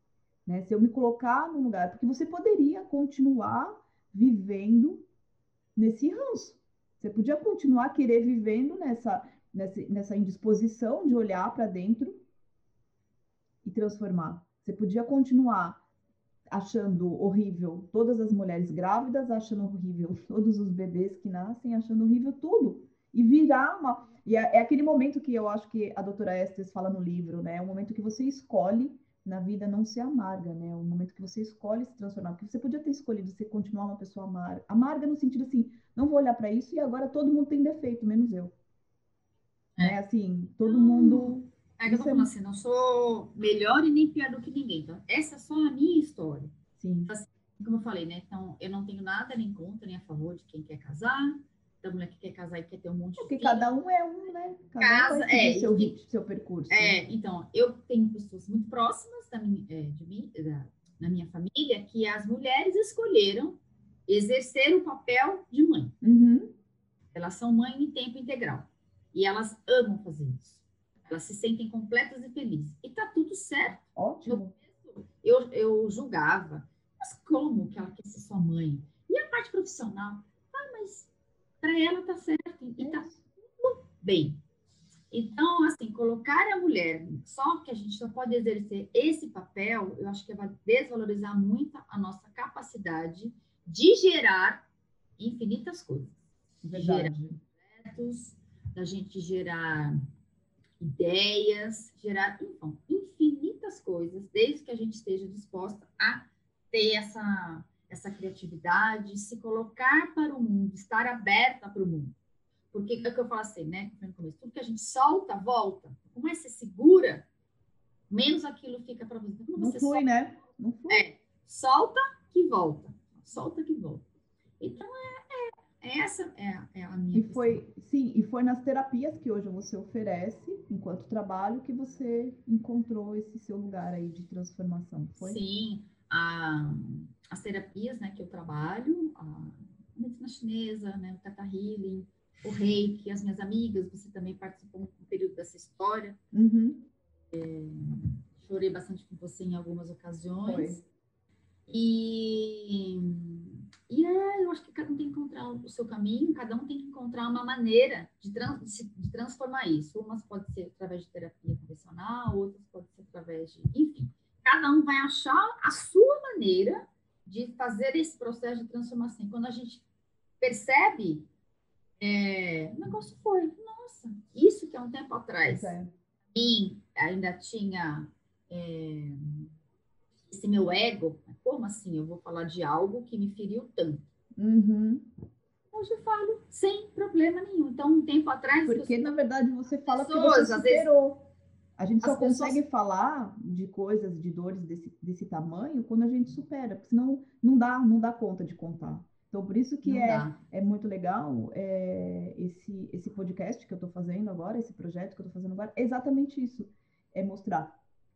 Né? Se eu me colocar no lugar, porque você poderia continuar vivendo nesse ranço. Você podia continuar querer vivendo nessa, nessa, nessa indisposição de olhar para dentro e transformar. Você podia continuar achando horrível todas as mulheres grávidas, achando horrível todos os bebês que nascem, achando horrível tudo. E virar uma. E é, é aquele momento que eu acho que a doutora Estes fala no livro, né? É o momento que você escolhe na vida não ser amarga, né? É o momento que você escolhe se transformar. Porque você podia ter escolhido você continuar uma pessoa amarga. Amarga no sentido assim, não vou olhar para isso e agora todo mundo tem defeito, menos eu. É, é assim, todo mundo
é eu falando assim, não sou melhor e nem pior do que ninguém. Então, essa é só a minha história.
Sim.
Então, assim, como eu falei, né? Então, eu não tenho nada nem contra, nem a favor de quem quer casar, da mulher que quer casar e quer ter um monte de
Porque cada um é um, né? Cada
Casa, um é,
seu, e, seu percurso.
É, né? então, eu tenho pessoas muito próximas da minha, é, de mim, da, na minha família que as mulheres escolheram exercer o papel de mãe.
Uhum.
Elas são mãe em tempo integral. E elas amam fazer isso. Elas se sentem completas e felizes. E tá tudo certo.
Ótimo.
Eu, eu julgava, mas como que ela quer ser sua mãe? E a parte profissional? Ah, mas para ela tá certo. E tá tudo bem. Então, assim, colocar a mulher, só que a gente só pode exercer esse papel, eu acho que vai desvalorizar muito a nossa capacidade de gerar infinitas coisas.
Verdade.
De gerar projetos, da gente gerar ideias, gerar então, infinitas coisas, desde que a gente esteja disposta a ter essa, essa criatividade, se colocar para o mundo, estar aberta para o mundo. Porque é o que eu falo assim, né? Tudo que a gente solta, volta. Como é que você segura, menos aquilo fica para você.
Como Não você foi, solta, né? Não foi.
É, solta que volta. Solta que volta. Então, é essa é, é, a minha.
E foi, sim, e foi nas terapias que hoje você oferece, enquanto trabalho, que você encontrou esse seu lugar aí de transformação. Foi?
Sim, a, as terapias né, que eu trabalho, a medicina chinesa, né, o Tata Healing, o reiki, as minhas amigas, você também participou um período dessa história.
Uhum.
É, chorei bastante com você em algumas ocasiões. Foi. E, e é, eu acho que cada um tem que encontrar o seu caminho, cada um tem que encontrar uma maneira de, trans, de transformar isso. Umas pode ser através de terapia convencional, outras pode ser através de. Enfim, cada um vai achar a sua maneira de fazer esse processo de transformação. Quando a gente percebe é, o negócio foi, nossa, isso que há um tempo atrás, é. mim ainda tinha é, esse meu ego, como assim eu vou falar de algo que me feriu tanto?
Uhum.
Hoje eu falo sem problema nenhum. Então, um tempo atrás.
Porque, na verdade, você fala pessoas, que você superou. Vezes, a gente só consegue pessoas... falar de coisas, de dores desse, desse tamanho quando a gente supera, porque senão não dá, não dá conta de contar. Então, por isso que é, é muito legal é, esse, esse podcast que eu estou fazendo agora, esse projeto que eu estou fazendo agora, é exatamente isso. É mostrar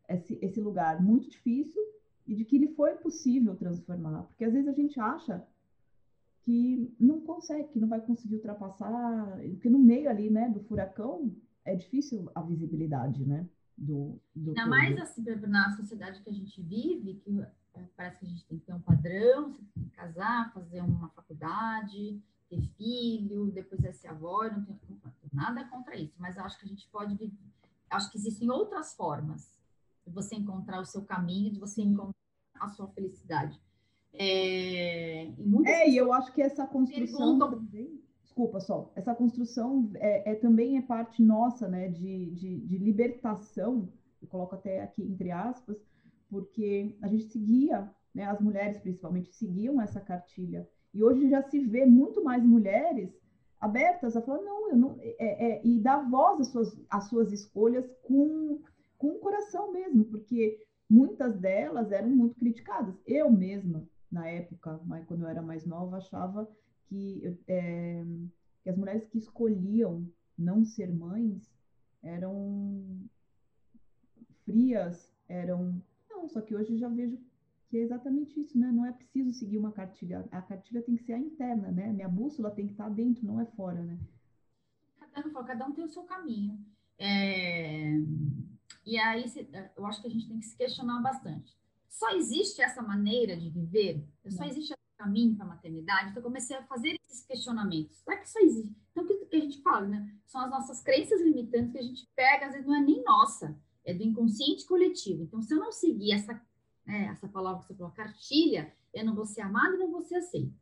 esse, esse lugar muito difícil e de que ele foi possível transformar. Porque às vezes a gente acha que não consegue, que não vai conseguir ultrapassar, porque no meio ali, né, do furacão, é difícil a visibilidade, né? Do, do
Ainda mais assim, na sociedade que a gente vive, que é, parece que a gente tem que ter um padrão, você tem que casar, fazer uma faculdade, ter filho, depois é ser avó, não tenho, não tenho nada contra isso, mas acho que a gente pode viver, acho que existem outras formas de você encontrar o seu caminho, de você encontrar a sua felicidade. É,
e, é, e eu acho que essa construção perguntam... também, desculpa só, essa construção é, é, também é parte nossa, né, de, de, de libertação, eu coloco até aqui entre aspas, porque a gente seguia, né, as mulheres principalmente seguiam essa cartilha. E hoje já se vê muito mais mulheres abertas a falar, não, eu não. É, é, e dar voz às suas, às suas escolhas com, com o coração mesmo, porque muitas delas eram muito criticadas. Eu mesma, na época, quando eu era mais nova, achava que, é, que as mulheres que escolhiam não ser mães eram frias, eram não, só que hoje já vejo que é exatamente isso, né? Não é preciso seguir uma cartilha. A cartilha tem que ser a interna, né? Minha bússola tem que estar dentro, não é fora, né?
Cada um, cada um tem o seu caminho. É... E aí, eu acho que a gente tem que se questionar bastante. Só existe essa maneira de viver? Só existe esse caminho para a maternidade? Então, eu comecei a fazer esses questionamentos. Será que só existe? Então, o que a gente fala, né? São as nossas crenças limitantes que a gente pega, às vezes não é nem nossa é do inconsciente coletivo. Então, se eu não seguir essa, né, essa palavra que você falou, cartilha, eu não vou ser amada, não vou ser aceita.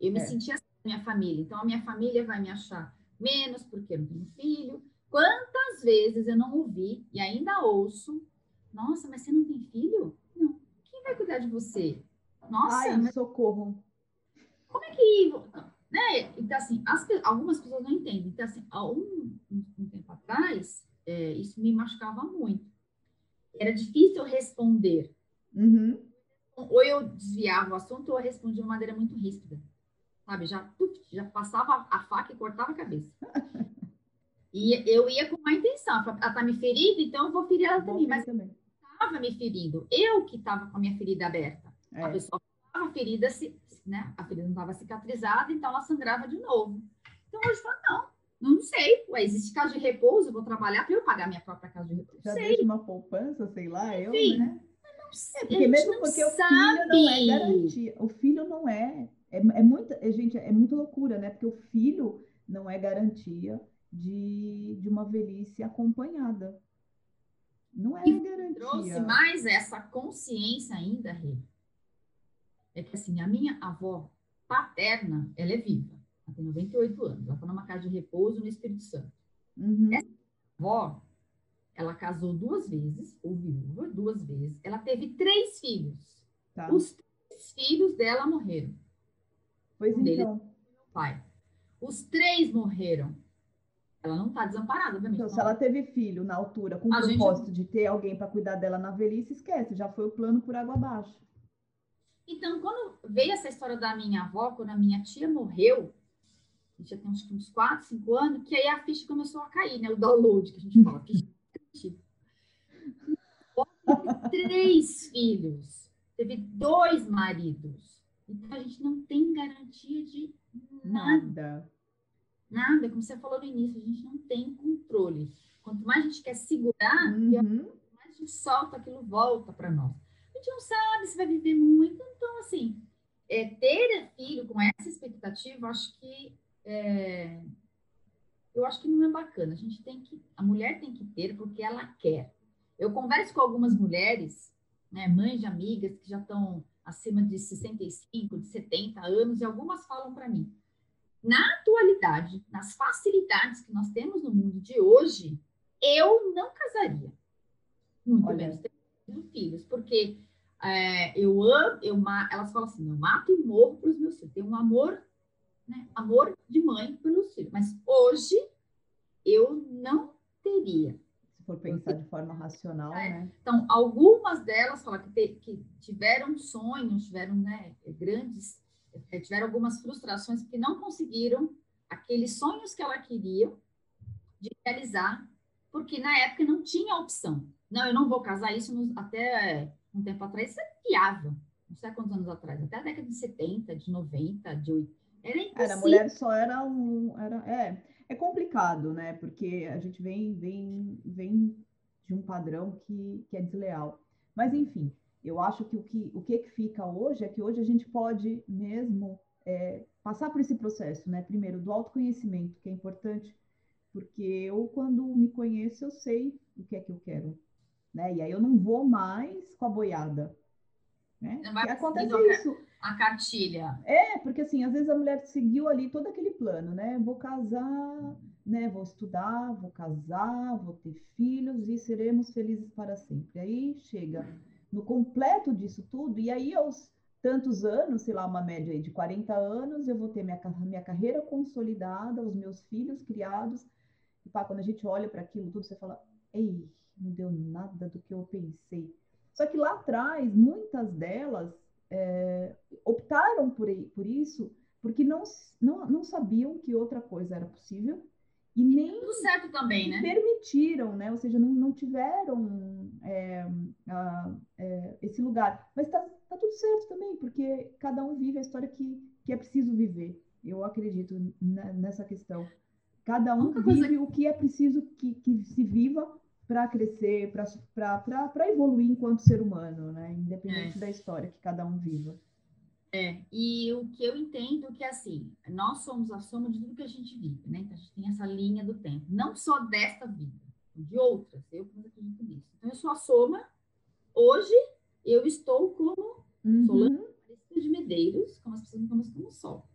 Eu me é. senti assim na minha família. Então, a minha família vai me achar menos porque eu não tenho filho. Quantas vezes eu não ouvi e ainda ouço, nossa, mas você não tem filho? Não. Quem vai cuidar de você? Nossa,
Ai,
mas...
socorro.
Como é que... Né? Então, assim, as, algumas pessoas não entendem. Então, assim, há um, um, tempo atrás, é, isso me machucava muito. Era difícil responder.
Uhum.
Ou eu desviava o assunto ou eu respondia de uma maneira muito ríspida. Sabe? Já, já passava a faca e cortava a cabeça. e eu ia com uma intenção. Ela está me ferindo, então eu vou ferir ela também. Mas estava me ferindo. Eu que estava com a minha ferida aberta. É. A pessoa estava ferida, né? a ferida não estava cicatrizada, então ela sangrava de novo. Então hoje fala, não, não sei. Ué, existe casa de repouso, eu vou trabalhar para eu pagar minha própria casa de repouso.
Já
sei.
uma poupança, sei lá, eu, né?
Não sei, é porque mesmo porque sabe. o filho
não é garantia. O filho não é. É, é muito, é, gente, é muito loucura, né? Porque o filho não é garantia de, de uma velhice acompanhada. Não é e garantia.
Trouxe mais essa consciência ainda, Rê. É que assim, a minha avó paterna, ela é viva. Ela tem 98 anos. Ela está numa casa de repouso no Espírito Santo.
Uhum.
Essa avó, ela casou duas vezes, ou viúva, duas vezes. Ela teve três filhos. Tá. Os três filhos dela morreram.
Pois um então. Deles,
pai. Os três morreram. Ela não está desamparada, obviamente.
Então, se ela teve filho na altura, com o propósito gente... de ter alguém para cuidar dela na velhice, esquece, já foi o plano por água abaixo.
Então, quando veio essa história da minha avó, quando a minha tia morreu, já tem uns, uns 4, 5 anos, que aí a ficha começou a cair, né? O download que a gente fala. três filhos, teve dois maridos. Então a gente não tem garantia de nada. nada. Nada, como você falou no início, a gente não tem controle. Quanto mais a gente quer segurar, uhum. mais a gente solta, aquilo volta para nós. A gente não sabe se vai viver muito. Então, assim, é, ter filho com essa expectativa, acho que é, eu acho que não é bacana. A gente tem que, a mulher tem que ter porque ela quer. Eu converso com algumas mulheres, né, mães de amigas que já estão acima de 65, de 70 anos, e algumas falam para mim: na atualidade, nas facilidades que nós temos no mundo de hoje, eu não casaria. Muito Olha. menos ter filhos, porque é, eu amo, eu, elas falam assim, eu mato e morro para os meus filhos. Tem um amor, né, amor de mãe pelos filhos. Mas hoje eu não teria.
Se for pensar de forma racional, é. né?
Então, algumas delas falam que, te, que tiveram sonhos, tiveram né, grandes é, tiveram algumas frustrações porque não conseguiram aqueles sonhos que ela queria de realizar, porque na época não tinha opção. Não, eu não vou casar isso até um tempo atrás, isso é piava. Não sei quantos anos atrás, até a década de 70, de 90, de 80. Era impossível.
Era, a mulher só era um. Era, é, é complicado, né? Porque a gente vem, vem, vem de um padrão que, que é desleal. Mas, enfim, eu acho que o que, o que fica hoje é que hoje a gente pode mesmo é, passar por esse processo, né? Primeiro, do autoconhecimento, que é importante, porque eu, quando me conheço, eu sei o que é que eu quero, né? E aí eu não vou mais com a boiada, né?
Não vai acontece isso. A cartilha.
É, porque assim, às vezes a mulher seguiu ali todo aquele plano, né? Vou casar, né? Vou estudar, vou casar, vou ter filhos e seremos felizes para sempre. Aí chega no completo disso tudo, e aí aos tantos anos, sei lá, uma média aí de 40 anos, eu vou ter minha, minha carreira consolidada, os meus filhos criados, e pá, quando a gente olha para aquilo tudo, você fala, ei, não deu nada do que eu pensei. Só que lá atrás, muitas delas é, optaram por, por isso porque não, não, não sabiam que outra coisa era possível e nem
tudo certo também, né?
permitiram, né? Ou seja, não, não tiveram é, a, é, esse lugar. Mas tá, tá tudo certo também, porque cada um vive a história que, que é preciso viver. Eu acredito nessa questão. Cada um vive o que é preciso que, que se viva para crescer, para evoluir enquanto ser humano, né? Independente é. da história que cada um viva.
É, e o que eu entendo é que, assim, nós somos a soma de tudo que a gente vive, né? Então, a gente tem essa linha do tempo. Não só desta vida, de outras. Eu acredito nisso. Então, eu sou a soma. Hoje, eu estou como uhum. Solano de Medeiros, como as pessoas me conhecem como Sol.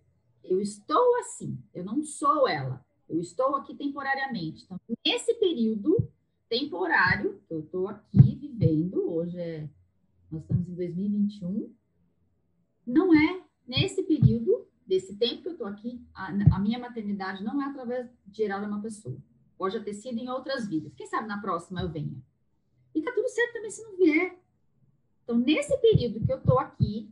Eu estou assim. Eu não sou ela. Eu estou aqui temporariamente. Então, nesse período temporário eu estou aqui vivendo, hoje é... Nós estamos em 2021 não é nesse período, desse tempo que eu estou aqui, a, a, minha maternidade não é através de gerar uma pessoa. Pode ter sido em outras vidas. Quem sabe na próxima eu venha. E tá tudo certo também se não vier. Então, nesse período que eu estou aqui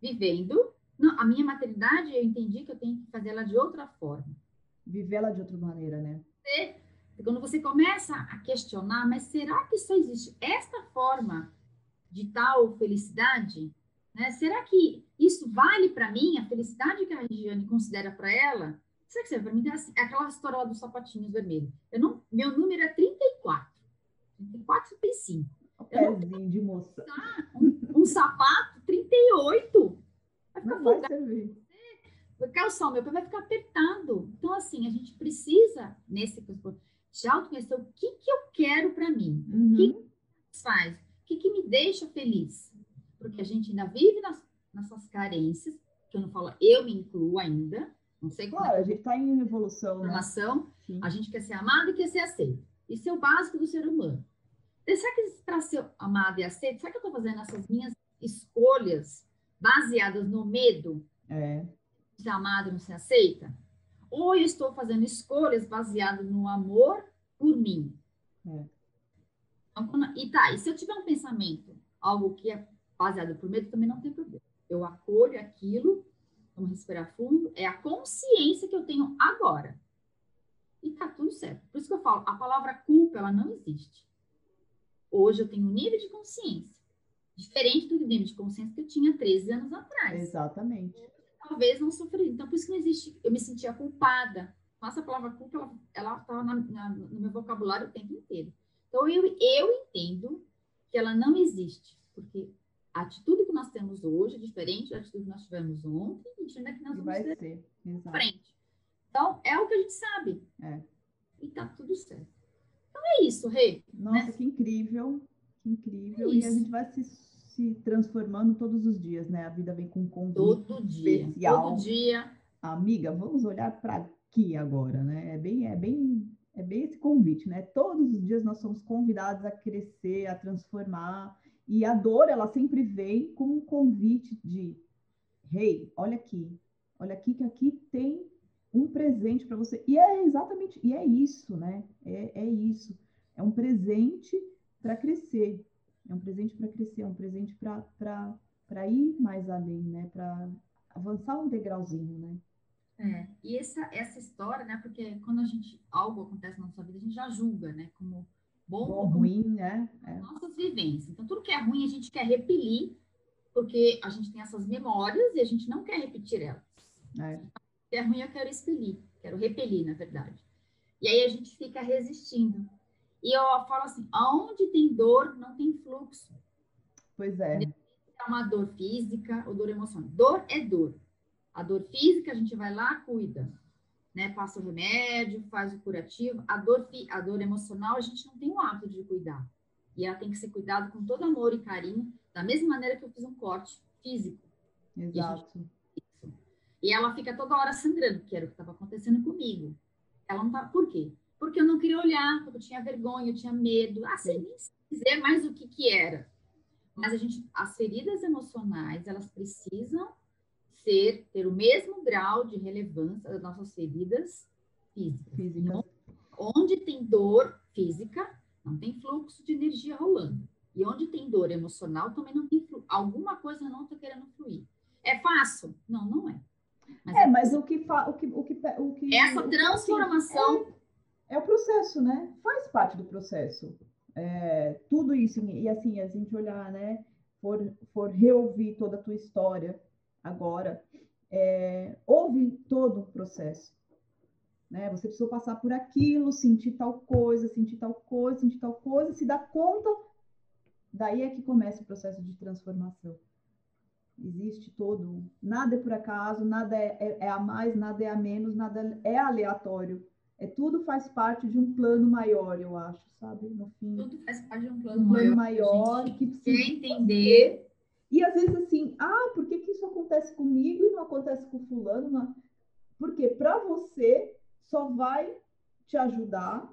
vivendo, não, a minha maternidade, eu entendi que eu tenho que fazer ela de outra forma.
Vivê-la de outra maneira, né?
É, quando você começa a questionar, mas será que só existe esta forma de tal felicidade? Né? Será que isso vale para mim? A felicidade que a Regiane considera para ela? Será que serve para mim? É aquela história lá dos sapatinhos vermelhos. Eu não, meu número é 34. 34, 35.
Pezinho de moça.
Um, um sapato 38.
Vai ficar não vai servir.
Vai calçar o meu pé vai ficar apertado. Então, assim, a gente precisa, nesse de autoconhecer o que, que eu quero para mim. Uhum. O que, que faz? O que, que me deixa feliz? Porque a gente ainda vive nas, nessas carências, que eu não falo, eu me incluo ainda, não sei
como. É claro, é a gente está em evolução.
Formação, né? a gente quer ser amado e quer ser aceito. Isso é o básico do ser humano. será que para ser amado e aceito, será que eu estou fazendo essas minhas escolhas baseadas no medo
é.
de ser amado e não ser aceita? Ou eu estou fazendo escolhas baseadas no amor por mim?
É.
Então, quando, e tá, e se eu tiver um pensamento, algo que é baseado por medo, também não tem problema. Eu acolho aquilo, vamos respirar fundo, é a consciência que eu tenho agora. E tá tudo certo. Por isso que eu falo, a palavra culpa, ela não existe. Hoje eu tenho um nível de consciência diferente do nível de consciência que eu tinha 13 anos atrás.
Exatamente.
Talvez não sofri. Então, por isso que não existe. Eu me sentia culpada. Mas a palavra culpa, ela está no meu vocabulário o tempo inteiro. Então, eu, eu entendo que ela não existe. Porque a atitude que nós temos hoje é diferente da atitude que nós tivemos ontem e é que nós vamos
vai ser.
frente. Então, é o que a gente sabe.
É.
E tá tudo certo. Então é isso, Rê.
Nossa, né? que incrível. Que incrível. É e a gente vai se, se transformando todos os dias, né? A vida vem com um convite todo dia, especial.
Todo dia.
Amiga, vamos olhar para aqui agora, né? É bem, é bem, é bem esse convite, né? Todos os dias nós somos convidados a crescer, a transformar. E a dor, ela sempre vem com um convite de, rei, hey, olha aqui, olha aqui que aqui tem um presente para você. E é exatamente, e é isso, né? É, é isso. É um presente para crescer. É um presente para crescer, é um presente para ir mais além, né? Para avançar um degrauzinho, né?
É, e essa, essa história, né? Porque quando a gente algo acontece na nossa vida, a gente já julga, né? Como bom,
bom ou ruim, né?
É. Nossas vivências. Então, tudo que é ruim a gente quer repelir, porque a gente tem essas memórias e a gente não quer repetir elas.
É
é ruim, eu quero expelir, quero repelir, na verdade. E aí a gente fica resistindo. E eu falo assim: aonde tem dor, não tem fluxo.
Pois é.
É uma dor física ou dor emocional. Dor é dor. A dor física, a gente vai lá, cuida. Né? Passa o remédio, faz o curativo. A dor, a dor emocional, a gente não tem o hábito de cuidar. E ela tem que ser cuidada com todo amor e carinho, da mesma maneira que eu fiz um corte físico.
Exato.
E ela fica toda hora sangrando, que era o que estava acontecendo comigo. Ela não tá, por quê? Porque eu não queria olhar, porque eu tinha vergonha, eu tinha medo, assim, nem dizer mais o que que era. Mas a gente, as feridas emocionais, elas precisam ser, ter o mesmo grau de relevância das nossas feridas físicas.
Física.
Onde tem dor física, não tem fluxo de energia rolando. E onde tem dor emocional, também não tem fluxo. Alguma coisa não está querendo fluir. É fácil? Não, não é.
Mas é, mas o que, fa, o que, o que, o que
essa transformação
assim, é, é, o processo, né? Faz parte do processo. É, tudo isso e assim a gente olhar, né? For, for reouvir toda a tua história agora, é, ouve todo o processo. Né? Você precisou passar por aquilo, sentir tal coisa, sentir tal coisa, sentir tal coisa, se dá conta, daí é que começa o processo de transformação. Existe todo. Nada é por acaso, nada é, é, é, a mais, nada é a menos, nada é aleatório. É tudo faz parte de um plano maior, eu acho, sabe? No fim.
Tudo faz parte de um plano, um plano maior.
maior que
precisa entender.
E às vezes assim, ah, por que, que isso acontece comigo e não acontece com fulano? Não? Porque para você só vai te ajudar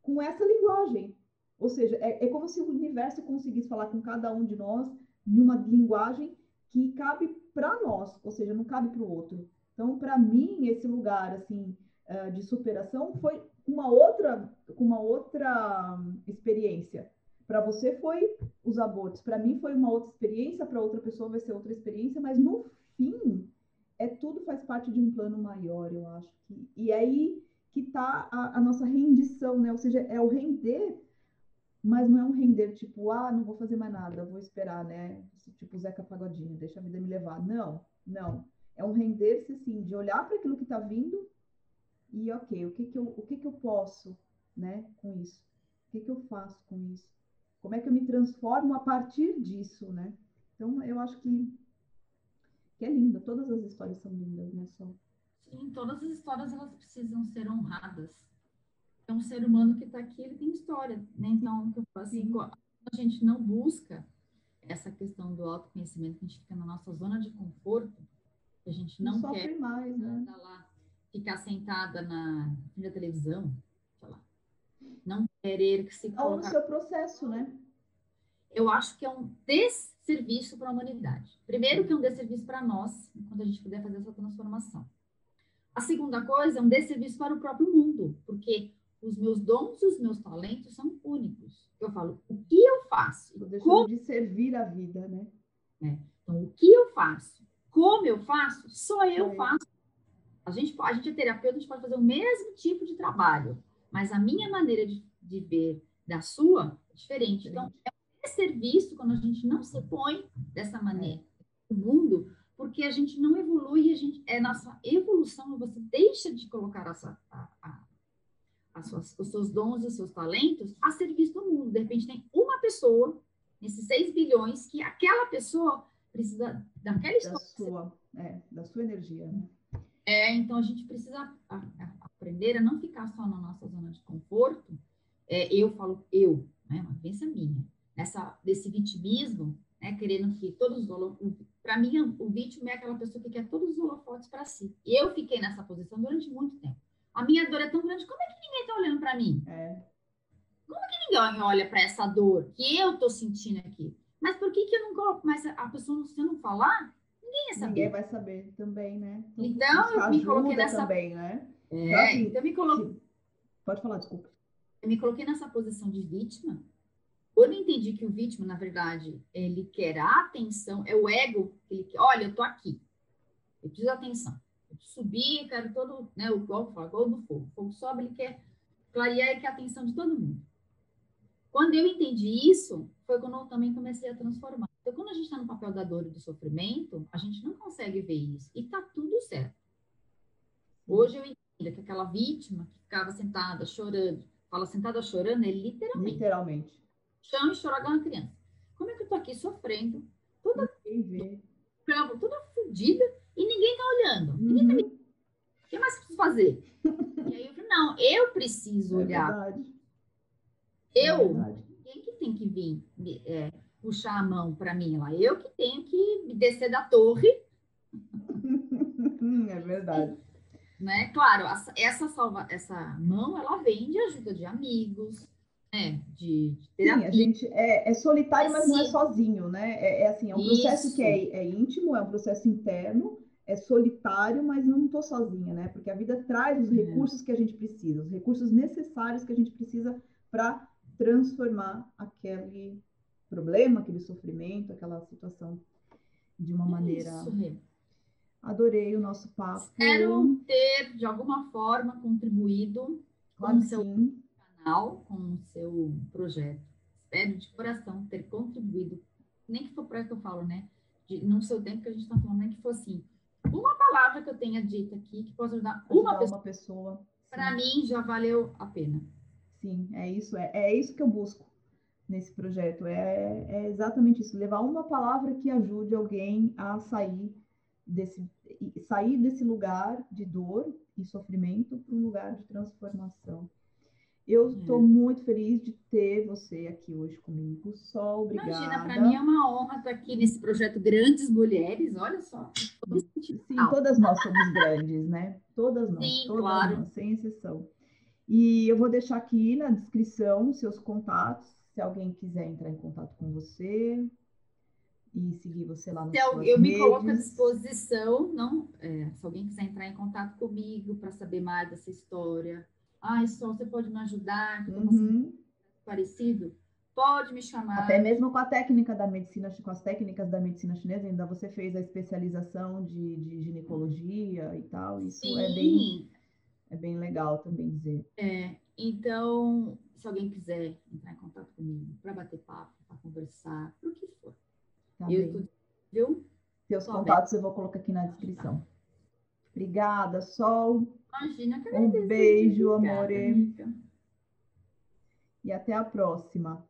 com essa linguagem. Ou seja, é, é como se o universo conseguisse falar com cada um de nós em uma linguagem que cabe para nós, ou seja, não cabe para o outro. Então, para mim, esse lugar assim eh, de superação foi uma outra, uma outra experiência. Para você foi os abortos, para mim foi uma outra experiência, para outra pessoa vai ser outra experiência, mas no fim é tudo faz parte de um plano maior, eu acho que. E é aí que está a, a nossa rendição, né? Ou seja, é o render mas não é um render tipo, ah, não vou fazer mais nada, vou esperar, né? Tipo Zeca Pagodinho, deixa a vida me levar. Não, não. É um render-se, assim, de olhar para aquilo que está vindo e, ok, o que que eu, o que que eu posso, né, com isso? O que que eu faço com isso? Como é que eu me transformo a partir disso, né? Então, eu acho que, que é lindo. Todas as histórias são lindas, né, Só?
Sim, todas as histórias, elas precisam ser honradas é um ser humano que está aqui, ele tem história, né? Então, assim, a gente não busca essa questão do autoconhecimento, que a gente fica na nossa zona de conforto, que a gente não,
não
quer
mais, né?
lá, ficar sentada na, na televisão, querer que se
colocar... no seu processo, né?
Eu acho que é um desserviço para a humanidade. Primeiro que é um desserviço para nós, quando a gente puder fazer essa transformação. A segunda coisa é um desserviço para o próprio mundo, porque os meus dons e os meus talentos são únicos. Eu falo, o que eu faço?
Como... de servir a vida, né?
É. Então, o que eu faço? Como eu faço? Só eu é. faço. A gente, a gente é terapeuta, a gente pode fazer o mesmo tipo de trabalho, mas a minha maneira de, de ver da sua é diferente. Então, é serviço quando a gente não se põe dessa maneira no mundo, porque a gente não evolui, a gente é nossa evolução, você deixa de colocar a, a, suas, os seus dons os seus talentos a serviço do mundo. De repente, tem uma pessoa, nesses 6 bilhões, que aquela pessoa precisa daquela
história. Da sua, é, da sua energia, né?
É, então a gente precisa aprender a não ficar só na nossa zona de conforto. É, eu falo eu, né, uma crença minha, nessa desse vitimismo, né, querendo que todos os holofotes, para mim o vítima é aquela pessoa que quer todos os holofotes para si. E eu fiquei nessa posição durante muito tempo. A minha dor é tão grande, como é que ninguém está olhando para mim? É. Como que ninguém olha para essa dor que eu estou sentindo aqui? Mas por que, que eu não coloco? Mas a pessoa, se eu não falar, ninguém ia saber.
Ninguém vai saber também, né?
Então, então eu me coloquei nessa.
também, né?
É, então, assim, então me coloquei.
Pode falar, desculpa.
Eu me coloquei nessa posição de vítima. Quando eu entendi que o vítima, na verdade, ele quer a atenção, é o ego que ele quer. Olha, eu tô aqui. Eu preciso de atenção subir, quero todo, né, o igual fala, igual do fogo. O fogo sobe, ele quer clarear e quer a atenção de todo mundo. Quando eu entendi isso, foi quando eu também comecei a transformar. Então, quando a gente está no papel da dor e do sofrimento, a gente não consegue ver isso. E tá tudo certo. Hoje eu entendo que aquela vítima que ficava sentada chorando, fala sentada chorando, é literalmente.
Literalmente.
Chão e chorar uma criança. Como é que eu tô aqui sofrendo, toda, toda fodida, e ninguém tá olhando. Uhum. Ninguém tá me... O que mais preciso fazer? e aí eu falei, não, eu preciso é olhar.
Verdade.
Eu, é quem que tem que vir é, puxar a mão para mim lá? Eu que tenho que descer da torre.
é verdade.
Né? Claro, essa, salva, essa mão, ela vem de ajuda de amigos, né? De, de terapia.
Sim, a gente é, é solitário, mas não é sozinho, né? É, é assim, é um processo Isso. que é, é íntimo, é um processo interno, é solitário, mas não estou sozinha, né? Porque a vida traz os é. recursos que a gente precisa, os recursos necessários que a gente precisa para transformar aquele problema, aquele sofrimento, aquela situação de uma maneira. Isso, Adorei o nosso papo.
Espero ter, de alguma forma, contribuído
claro com o seu sim.
canal, com o seu projeto. Espero de coração ter contribuído, nem que for para que eu falo, né? De, no seu tempo que a gente está falando, nem que for assim, uma palavra que eu tenha dito aqui que possa ajudar, ajudar uma pessoa,
pessoa
para mim já valeu a pena.
Sim, é isso, é, é isso que eu busco nesse projeto. É, é exatamente isso, levar uma palavra que ajude alguém a sair desse sair desse lugar de dor e sofrimento para um lugar de transformação. Eu estou é. muito feliz de ter você aqui hoje comigo. Só obrigada. Imagina,
para mim é uma honra estar aqui nesse projeto Grandes Mulheres. Olha só.
Sim, todas nós somos grandes, né? Todas nós.
Sim,
todas
claro.
Nós, sem exceção. E eu vou deixar aqui na descrição seus contatos, se alguém quiser entrar em contato com você e seguir você lá no
então, Eu me coloco à disposição, não, é, se alguém quiser entrar em contato comigo para saber mais dessa história, ah, só você pode me ajudar? Uhum. Parecido? Pode me chamar.
Até mesmo com a técnica da medicina, com as técnicas da medicina chinesa, ainda você fez a especialização de, de ginecologia e tal. Isso Sim. é bem, é bem legal também dizer.
É, então, se alguém quiser entrar em contato comigo para bater papo, para conversar, o que for.
Tá eu tô, viu? Seus contatos eu vou colocar aqui na descrição. Obrigada, Sol.
Imagina,
Um beijo, amore. E até a próxima.